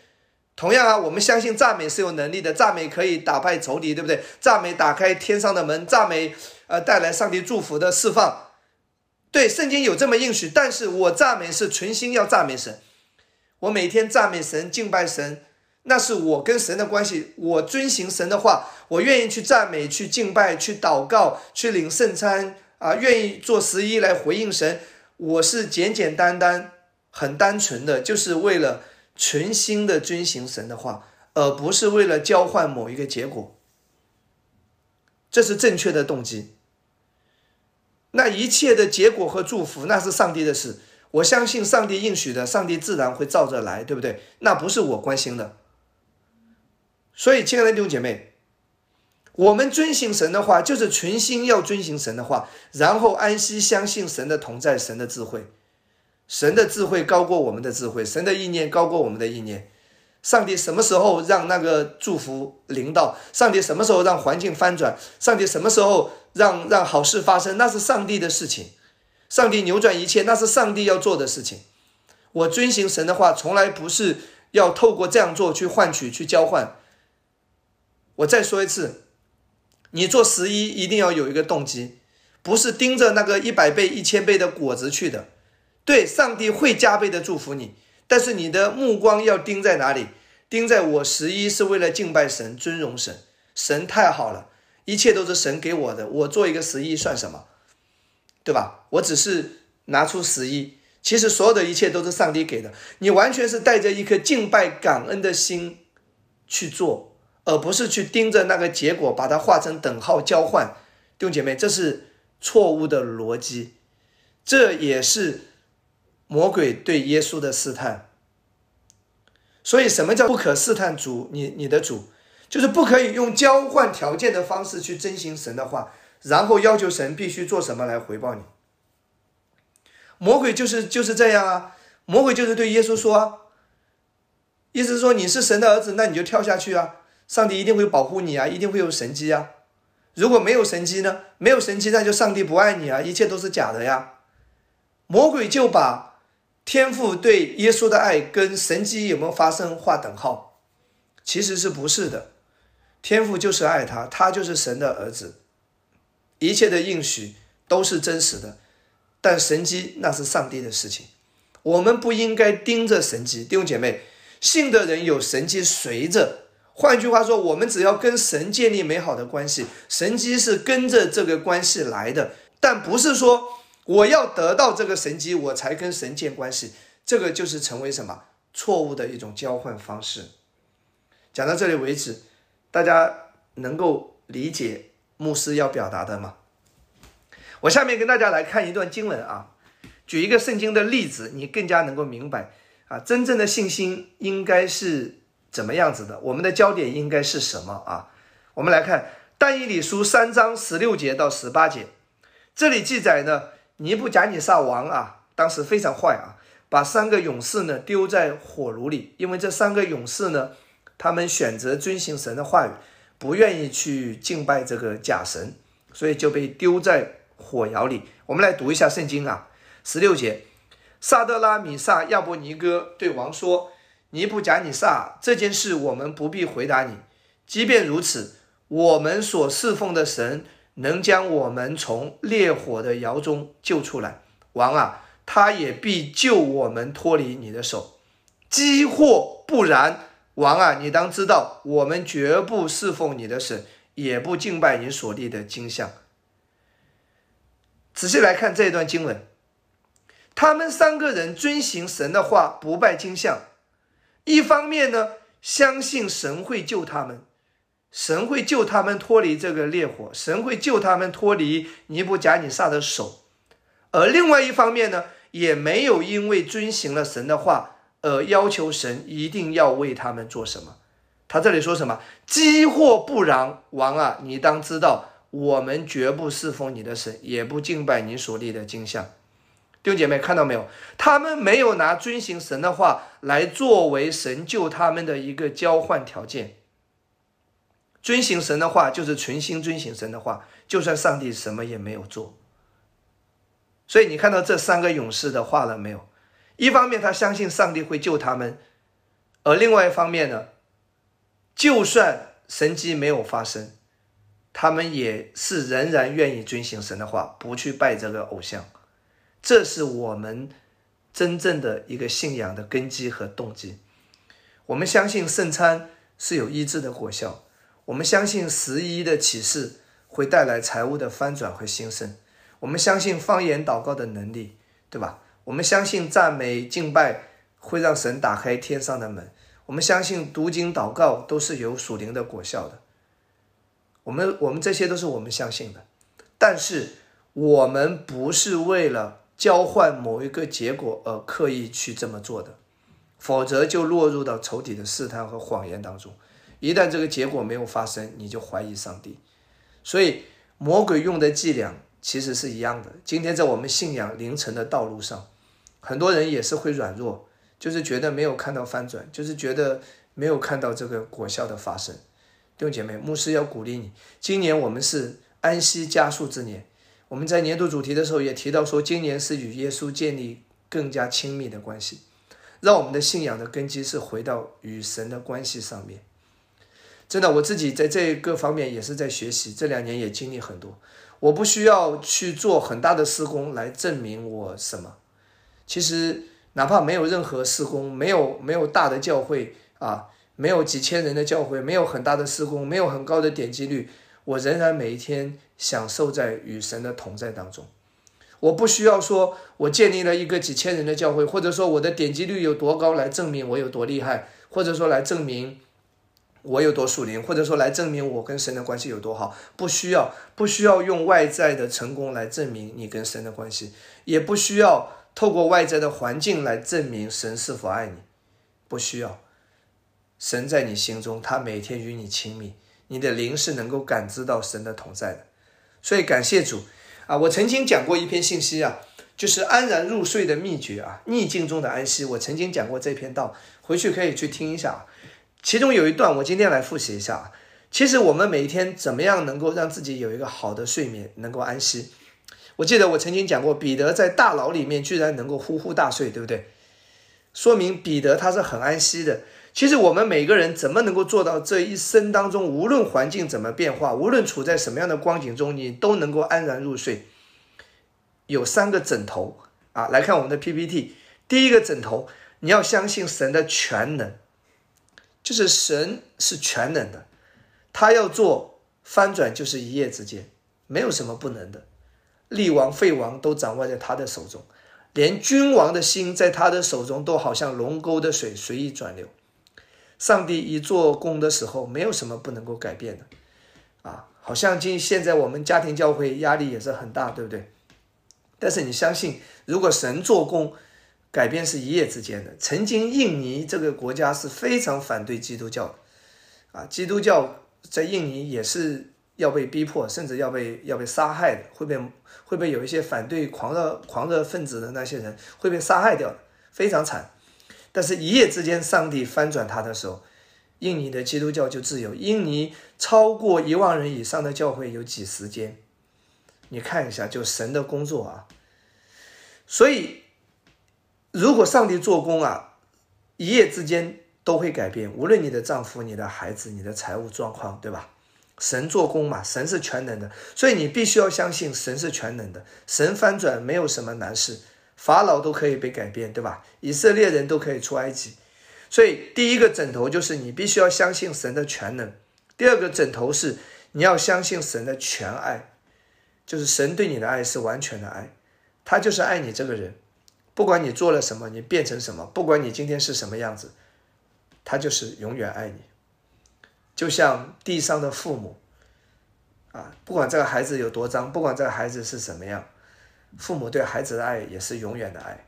[SPEAKER 1] 同样啊，我们相信赞美是有能力的，赞美可以打败仇敌，对不对？赞美打开天上的门，赞美呃带来上帝祝福的释放。对，圣经有这么应许，但是我赞美是存心要赞美神，我每天赞美神、敬拜神，那是我跟神的关系。我遵行神的话，我愿意去赞美、去敬拜、去祷告、去领圣餐啊，愿意做十一来回应神。我是简简单单、很单纯的，就是为了。存心的遵行神的话，而不是为了交换某一个结果，这是正确的动机。那一切的结果和祝福，那是上帝的事。我相信上帝应许的，上帝自然会照着来，对不对？那不是我关心的。所以，亲爱的弟兄姐妹，我们遵行神的话，就是存心要遵行神的话，然后安息相信神的同在，神的智慧，神的智慧高过我们的智慧，神的意念高过我们的意念。上帝什么时候让那个祝福临到？上帝什么时候让环境翻转？上帝什么时候让让好事发生？那是上帝的事情。上帝扭转一切，那是上帝要做的事情。我遵行神的话，从来不是要透过这样做去换取、去交换。我再说一次，你做十一一定要有一个动机，不是盯着那个一百倍、一千倍的果子去的。对，上帝会加倍的祝福你。但是你的目光要盯在哪里？盯在我十一是为了敬拜神、尊荣神，神太好了，一切都是神给我的，我做一个十一算什么？对吧？我只是拿出十一，其实所有的一切都是上帝给的。你完全是带着一颗敬拜、感恩的心去做，而不是去盯着那个结果，把它画成等号交换。弟兄姐妹，这是错误的逻辑，这也是。魔鬼对耶稣的试探，所以什么叫不可试探主？你你的主就是不可以用交换条件的方式去遵行神的话，然后要求神必须做什么来回报你。魔鬼就是就是这样啊！魔鬼就是对耶稣说，意思是说你是神的儿子，那你就跳下去啊！上帝一定会保护你啊，一定会有神迹啊！如果没有神迹呢？没有神迹，那就上帝不爱你啊！一切都是假的呀！魔鬼就把。天父对耶稣的爱跟神迹有没有发生划等号？其实是不是的。天父就是爱他，他就是神的儿子，一切的应许都是真实的。但神迹那是上帝的事情，我们不应该盯着神迹。弟兄姐妹，信的人有神迹随着。换句话说，我们只要跟神建立美好的关系，神迹是跟着这个关系来的，但不是说。我要得到这个神迹，我才跟神建关系。这个就是成为什么错误的一种交换方式。讲到这里为止，大家能够理解牧师要表达的吗？我下面跟大家来看一段经文啊，举一个圣经的例子，你更加能够明白啊，真正的信心应该是怎么样子的？我们的焦点应该是什么啊？我们来看但以理书三章十六节到十八节，这里记载呢。尼布贾尼撒王啊，当时非常坏啊，把三个勇士呢丢在火炉里，因为这三个勇士呢，他们选择遵行神的话语，不愿意去敬拜这个假神，所以就被丢在火窑里。我们来读一下圣经啊，十六节，萨德拉米萨亚伯尼哥对王说：“尼布贾尼撒，这件事我们不必回答你，即便如此，我们所侍奉的神。”能将我们从烈火的窑中救出来，王啊，他也必救我们脱离你的手。机或不然，王啊，你当知道，我们绝不侍奉你的神，也不敬拜你所立的金像。仔细来看这一段经文，他们三个人遵行神的话，不拜金像。一方面呢，相信神会救他们。神会救他们脱离这个烈火，神会救他们脱离尼布贾尼撒的手，而另外一方面呢，也没有因为遵行了神的话而要求神一定要为他们做什么。他这里说什么？饥祸不然，王啊，你当知道，我们绝不侍奉你的神，也不敬拜你所立的金像。弟兄姐妹看到没有？他们没有拿遵行神的话来作为神救他们的一个交换条件。遵行神的话，就是存心遵行神的话，就算上帝什么也没有做。所以你看到这三个勇士的话了没有？一方面他相信上帝会救他们，而另外一方面呢，就算神迹没有发生，他们也是仍然愿意遵行神的话，不去拜这个偶像。这是我们真正的一个信仰的根基和动机。我们相信圣餐是有医治的果效。我们相信十一的启示会带来财务的翻转和兴盛。我们相信方言祷告的能力，对吧？我们相信赞美敬拜会让神打开天上的门。我们相信读经祷告都是有属灵的果效的。我们我们这些都是我们相信的。但是我们不是为了交换某一个结果而刻意去这么做的，否则就落入到仇敌的试探和谎言当中。一旦这个结果没有发生，你就怀疑上帝。所以魔鬼用的伎俩其实是一样的。今天在我们信仰凌晨的道路上，很多人也是会软弱，就是觉得没有看到翻转，就是觉得没有看到这个果效的发生。弟兄姐妹，牧师要鼓励你，今年我们是安息加速之年。我们在年度主题的时候也提到说，今年是与耶稣建立更加亲密的关系，让我们的信仰的根基是回到与神的关系上面。真的，我自己在这个方面也是在学习，这两年也经历很多。我不需要去做很大的施工来证明我什么。其实，哪怕没有任何施工，没有没有大的教会啊，没有几千人的教会，没有很大的施工，没有很高的点击率，我仍然每一天享受在与神的同在当中。我不需要说我建立了一个几千人的教会，或者说我的点击率有多高来证明我有多厉害，或者说来证明。我有多属灵，或者说来证明我跟神的关系有多好，不需要不需要用外在的成功来证明你跟神的关系，也不需要透过外在的环境来证明神是否爱你，不需要。神在你心中，他每天与你亲密，你的灵是能够感知到神的同在的。所以感谢主啊！我曾经讲过一篇信息啊，就是安然入睡的秘诀啊，逆境中的安息。我曾经讲过这篇道，回去可以去听一下。其中有一段，我今天来复习一下。其实我们每一天怎么样能够让自己有一个好的睡眠，能够安息？我记得我曾经讲过，彼得在大牢里面居然能够呼呼大睡，对不对？说明彼得他是很安息的。其实我们每个人怎么能够做到这一生当中，无论环境怎么变化，无论处在什么样的光景中，你都能够安然入睡？有三个枕头啊，来看我们的 PPT。第一个枕头，你要相信神的全能。就是神是全能的，他要做翻转，就是一夜之间，没有什么不能的。立王废王都掌握在他的手中，连君王的心在他的手中都好像龙沟的水随意转流。上帝一做工的时候，没有什么不能够改变的。啊，好像今现在我们家庭教会压力也是很大，对不对？但是你相信，如果神做工，改变是一夜之间的。曾经印尼这个国家是非常反对基督教的，啊，基督教在印尼也是要被逼迫，甚至要被要被杀害的，会被会被有一些反对狂热狂热分子的那些人会被杀害掉的，非常惨。但是，一夜之间，上帝翻转他的时候，印尼的基督教就自由。印尼超过一万人以上的教会有几十间，你看一下，就神的工作啊，所以。如果上帝做工啊，一夜之间都会改变，无论你的丈夫、你的孩子、你的财务状况，对吧？神做工嘛，神是全能的，所以你必须要相信神是全能的。神翻转没有什么难事，法老都可以被改变，对吧？以色列人都可以出埃及。所以第一个枕头就是你必须要相信神的全能，第二个枕头是你要相信神的全爱，就是神对你的爱是完全的爱，他就是爱你这个人。不管你做了什么，你变成什么，不管你今天是什么样子，他就是永远爱你。就像地上的父母，啊，不管这个孩子有多脏，不管这个孩子是什么样，父母对孩子的爱也是永远的爱。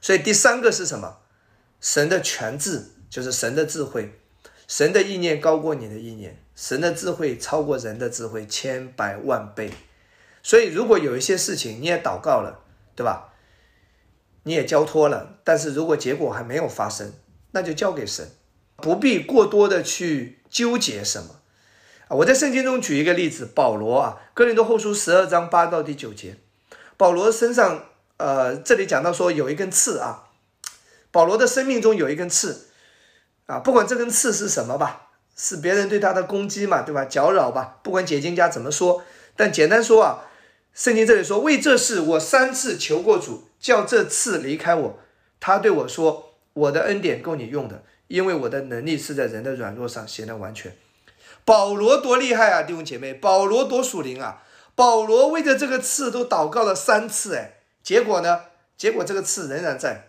[SPEAKER 1] 所以第三个是什么？神的全智，就是神的智慧，神的意念高过你的意念，神的智慧超过人的智慧千百万倍。所以如果有一些事情你也祷告了，对吧？你也交托了，但是如果结果还没有发生，那就交给神，不必过多的去纠结什么啊！我在圣经中举一个例子，保罗啊，哥林多后书十二章八到第九节，保罗身上，呃，这里讲到说有一根刺啊，保罗的生命中有一根刺啊，不管这根刺是什么吧，是别人对他的攻击嘛，对吧？搅扰吧，不管解经家怎么说，但简单说啊，圣经这里说，为这事我三次求过主。叫这次离开我，他对我说：“我的恩典够你用的，因为我的能力是在人的软弱上显得完全。”保罗多厉害啊，弟兄姐妹！保罗多属灵啊！保罗为着这个刺都祷告了三次，哎，结果呢？结果这个刺仍然在。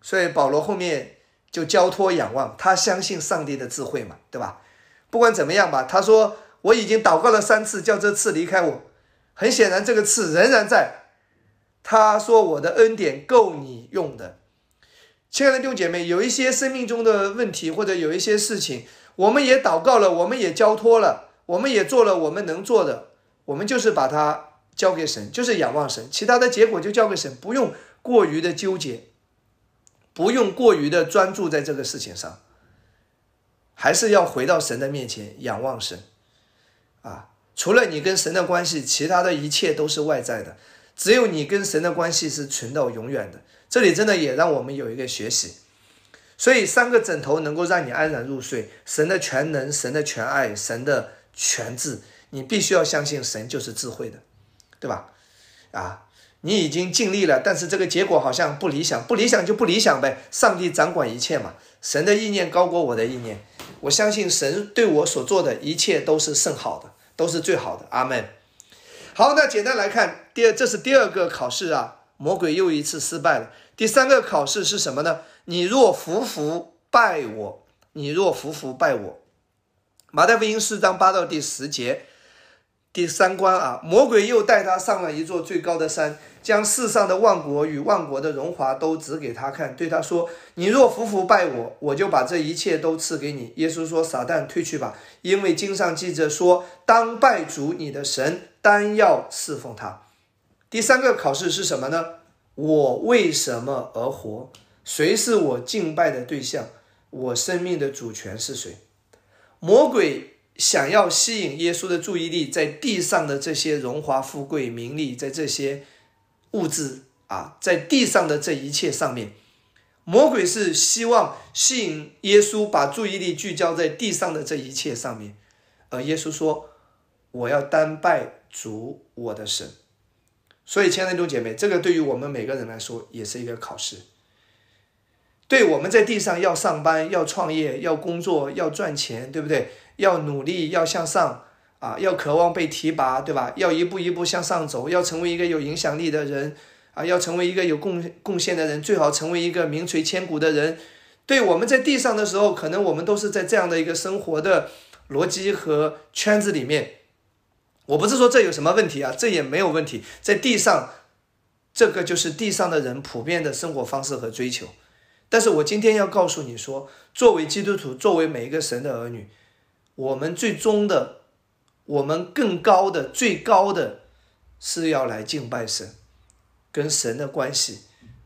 [SPEAKER 1] 所以保罗后面就交托仰望，他相信上帝的智慧嘛，对吧？不管怎么样吧，他说：“我已经祷告了三次，叫这刺离开我。”很显然，这个刺仍然在。他说：“我的恩典够你用的。”亲爱的弟兄姐妹，有一些生命中的问题，或者有一些事情，我们也祷告了，我们也交托了，我们也做了我们能做的，我们就是把它交给神，就是仰望神，其他的结果就交给神，不用过于的纠结，不用过于的专注在这个事情上，还是要回到神的面前仰望神。啊，除了你跟神的关系，其他的一切都是外在的，只有你跟神的关系是存到永远的。这里真的也让我们有一个学习，所以三个枕头能够让你安然入睡。神的全能，神的全爱，神的全智，你必须要相信神就是智慧的，对吧？啊，你已经尽力了，但是这个结果好像不理想，不理想就不理想呗。上帝掌管一切嘛，神的意念高过我的意念，我相信神对我所做的一切都是甚好的，都是最好的。阿门。好，那简单来看，第二，这是第二个考试啊。魔鬼又一次失败了。第三个考试是什么呢？你若服服拜我，你若服服拜我。马太福音四章八到第十节，第三关啊，魔鬼又带他上了一座最高的山，将世上的万国与万国的荣华都指给他看，对他说：“你若服服拜我，我就把这一切都赐给你。”耶稣说：“撒旦退去吧，因为经上记着说，当拜主你的神，单要侍奉他。”第三个考试是什么呢？我为什么而活？谁是我敬拜的对象？我生命的主权是谁？魔鬼想要吸引耶稣的注意力，在地上的这些荣华富贵、名利，在这些物质啊，在地上的这一切上面，魔鬼是希望吸引耶稣把注意力聚焦在地上的这一切上面，而耶稣说：“我要单拜主我的神。”所以，亲爱的弟兄姐妹，这个对于我们每个人来说也是一个考试。对我们在地上要上班、要创业、要工作、要赚钱，对不对？要努力、要向上啊，要渴望被提拔，对吧？要一步一步向上走，要成为一个有影响力的人啊，要成为一个有贡贡献的人，最好成为一个名垂千古的人。对我们在地上的时候，可能我们都是在这样的一个生活的逻辑和圈子里面。我不是说这有什么问题啊，这也没有问题。在地上，这个就是地上的人普遍的生活方式和追求。但是我今天要告诉你说，作为基督徒，作为每一个神的儿女，我们最终的，我们更高的、最高的，是要来敬拜神，跟神的关系，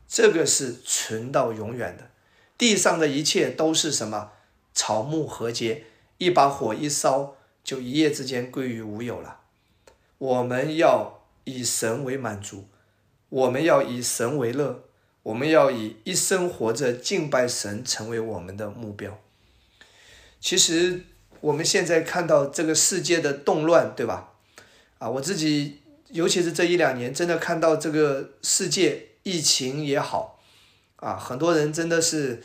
[SPEAKER 1] 这个是存到永远的。地上的一切都是什么？草木禾秸，一把火一烧，就一夜之间归于无有了。我们要以神为满足，我们要以神为乐，我们要以一生活着敬拜神成为我们的目标。其实我们现在看到这个世界的动乱，对吧？啊，我自己尤其是这一两年，真的看到这个世界疫情也好，啊，很多人真的是，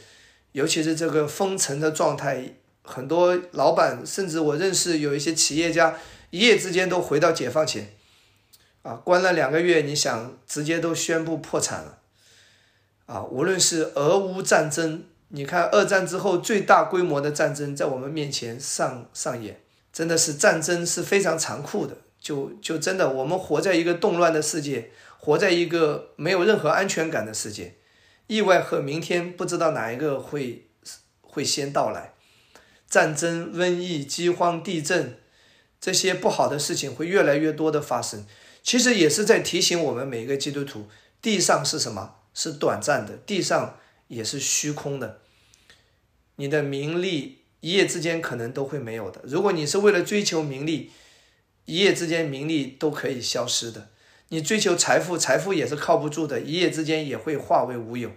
[SPEAKER 1] 尤其是这个封城的状态，很多老板甚至我认识有一些企业家。一夜之间都回到解放前，啊，关了两个月，你想直接都宣布破产了，啊，无论是俄乌战争，你看二战之后最大规模的战争在我们面前上上演，真的是战争是非常残酷的，就就真的我们活在一个动乱的世界，活在一个没有任何安全感的世界，意外和明天不知道哪一个会会先到来，战争、瘟疫、饥荒、地震。这些不好的事情会越来越多的发生，其实也是在提醒我们每一个基督徒，地上是什么？是短暂的，地上也是虚空的。你的名利一夜之间可能都会没有的。如果你是为了追求名利，一夜之间名利都可以消失的。你追求财富，财富也是靠不住的，一夜之间也会化为乌有。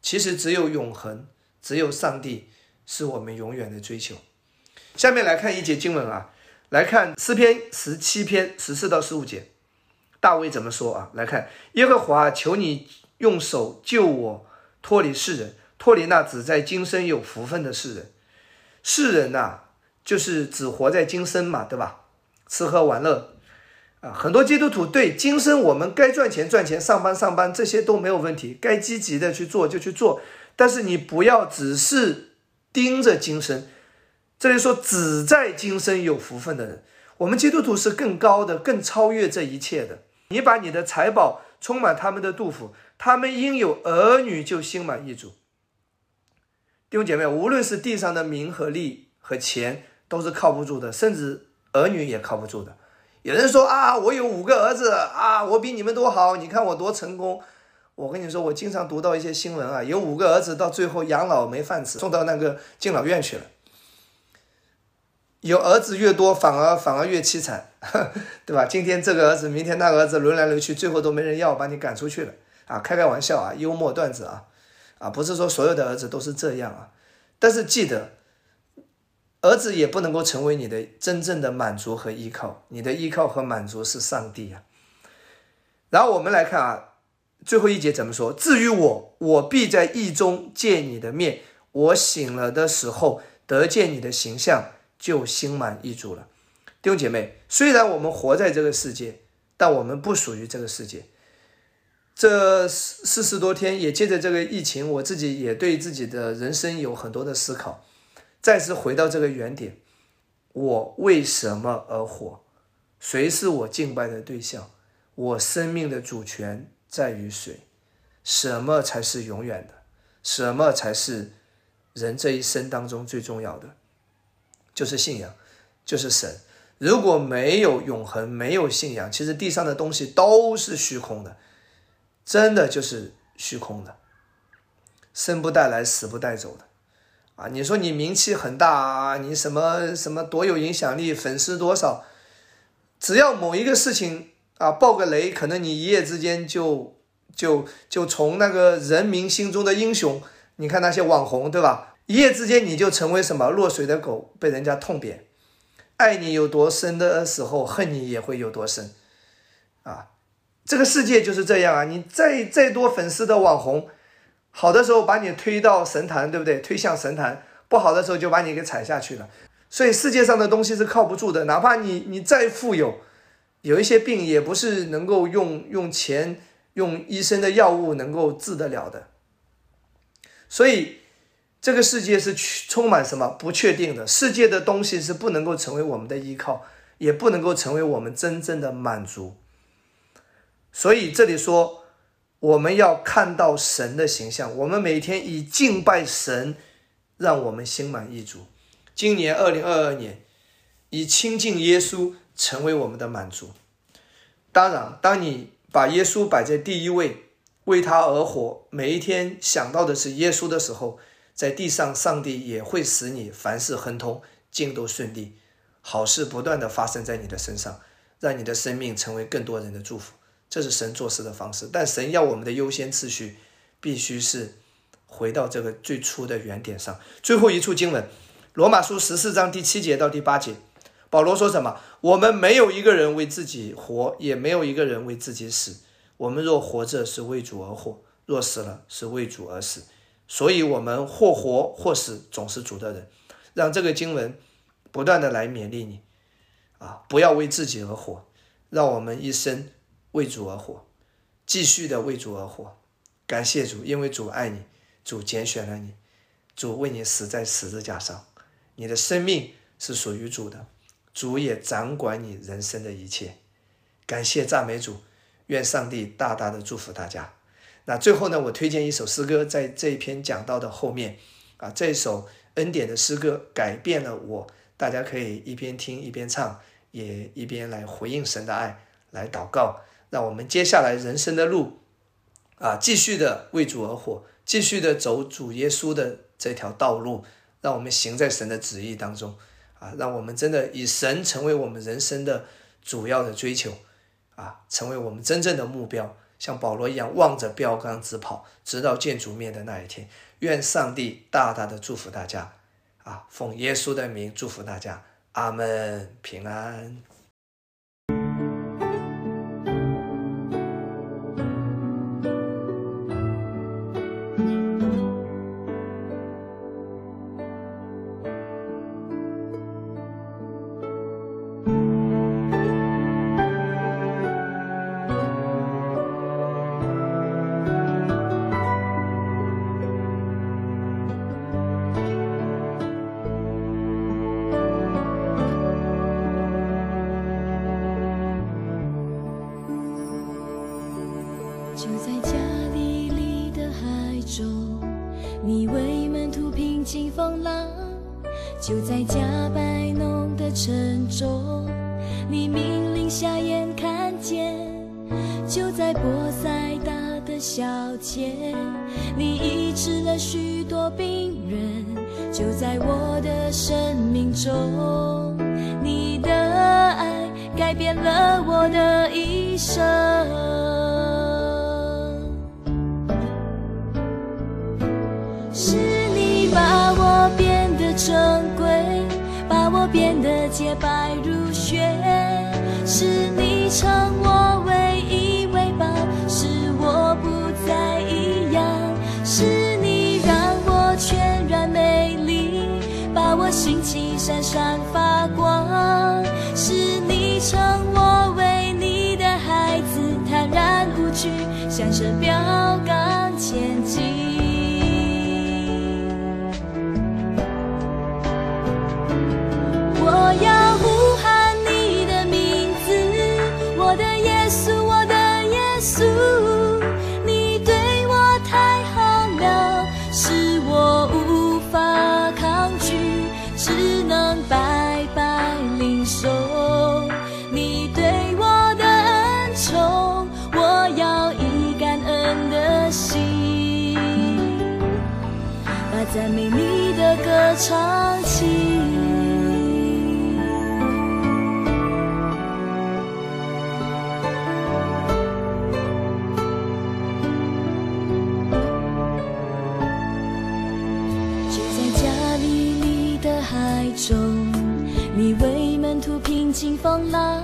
[SPEAKER 1] 其实只有永恒，只有上帝是我们永远的追求。下面来看一节经文啊。来看诗篇十七篇十四到十五节，大卫怎么说啊？来看耶和华，求你用手救我脱离世人，脱离那只在今生有福分的世人。世人呐，就是只活在今生嘛，对吧？吃喝玩乐啊，很多基督徒对今生我们该赚钱赚钱，上班上班这些都没有问题，该积极的去做就去做，但是你不要只是盯着今生。这里说只在今生有福分的人，我们基督徒是更高的，更超越这一切的。你把你的财宝充满他们的杜甫，他们应有儿女就心满意足。弟兄姐妹，无论是地上的名和利和钱，都是靠不住的，甚至儿女也靠不住的。有人说啊，我有五个儿子啊，我比你们多好，你看我多成功。我跟你说，我经常读到一些新闻啊，有五个儿子到最后养老没饭吃，送到那个敬老院去了。有儿子越多，反而反而越凄惨，对吧？今天这个儿子，明天那个儿子，轮来轮去，最后都没人要，把你赶出去了啊！开开玩笑啊，幽默段子啊，啊，不是说所有的儿子都是这样啊，但是记得，儿子也不能够成为你的真正的满足和依靠，你的依靠和满足是上帝啊。然后我们来看啊。最后一节怎么说？至于我，我必在意中见你的面。我醒了的时候得见你的形象，就心满意足了。弟兄姐妹，虽然我们活在这个世界，但我们不属于这个世界。这四十多天，也借着这个疫情，我自己也对自己的人生有很多的思考。再次回到这个原点：我为什么而活？谁是我敬拜的对象？我生命的主权？在于谁？什么才是永远的？什么才是人这一生当中最重要的？就是信仰，就是神。如果没有永恒，没有信仰，其实地上的东西都是虚空的，真的就是虚空的，生不带来，死不带走的。啊，你说你名气很大啊，你什么什么多有影响力，粉丝多少，只要某一个事情。啊，爆个雷，可能你一夜之间就就就从那个人民心中的英雄，你看那些网红，对吧？一夜之间你就成为什么落水的狗，被人家痛扁。爱你有多深的时候，恨你也会有多深。啊，这个世界就是这样啊！你再再多粉丝的网红，好的时候把你推到神坛，对不对？推向神坛，不好的时候就把你给踩下去了。所以世界上的东西是靠不住的，哪怕你你再富有。有一些病也不是能够用用钱、用医生的药物能够治得了的，所以这个世界是充满什么不确定的？世界的东西是不能够成为我们的依靠，也不能够成为我们真正的满足。所以这里说，我们要看到神的形象，我们每天以敬拜神，让我们心满意足。今年二零二二年，以亲近耶稣。成为我们的满足。当然，当你把耶稣摆在第一位，为他而活，每一天想到的是耶稣的时候，在地上，上帝也会使你凡事亨通，尽都顺利，好事不断的发生在你的身上，让你的生命成为更多人的祝福。这是神做事的方式。但神要我们的优先次序，必须是回到这个最初的原点上。最后一处经文，罗马书十四章第七节到第八节。保罗说什么？我们没有一个人为自己活，也没有一个人为自己死。我们若活着，是为主而活；若死了，是为主而死。所以，我们或活或死，总是主的人。让这个经文不断的来勉励你啊！不要为自己而活，让我们一生为主而活，继续的为主而活。感谢主，因为主爱你，主拣选了你，主为你死在十字架上，你的生命是属于主的。主也掌管你人生的一切，感谢赞美主，愿上帝大大的祝福大家。那最后呢，我推荐一首诗歌，在这一篇讲到的后面啊，这首恩典的诗歌改变了我，大家可以一边听一边唱，也一边来回应神的爱，来祷告，让我们接下来人生的路啊，继续的为主而活，继续的走主耶稣的这条道路，让我们行在神的旨意当中。啊，让我们真的以神成为我们人生的主要的追求，啊，成为我们真正的目标，像保罗一样望着标杆直跑，直到见主面的那一天。愿上帝大大的祝福大家，啊，奉耶稣的名祝福大家，阿门，平安。
[SPEAKER 2] 就在我的生命中，你的爱改变了我的一生。是你把我变得珍贵，把我变得洁白如雪。是你称我闪发光。是你称我为你的孩子，坦然无惧，向着标唱起。就在家里，你的海中，你为门徒平静风浪；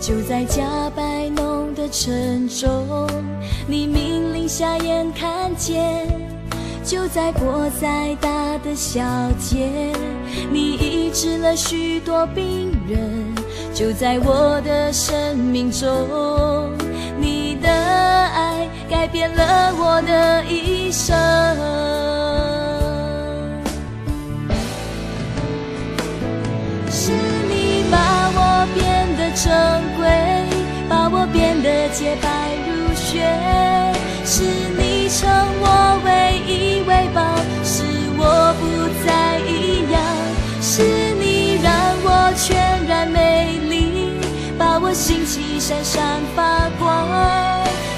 [SPEAKER 2] 就在加百农的城中，你命令瞎眼看见；就在波塞大的小街，你医治了许多病人；就在我的生命中，你的爱改变了我的一生。是你把我变得珍贵，把我变得洁白星期闪闪发光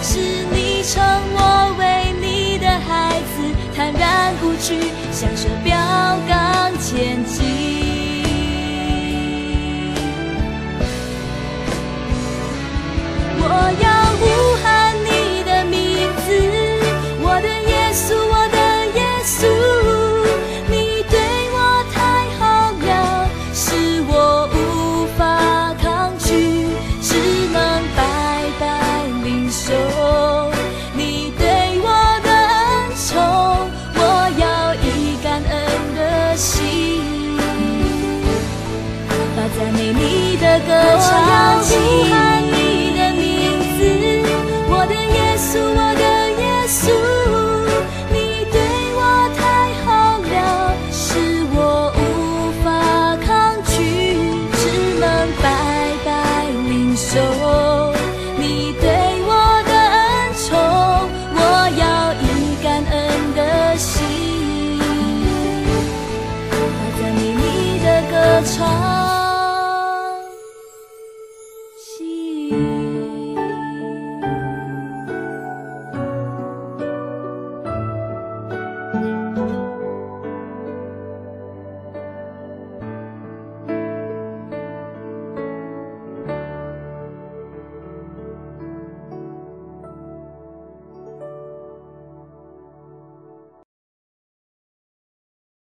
[SPEAKER 2] 是你成我为你的孩子坦然不惧享受标杆前进。我要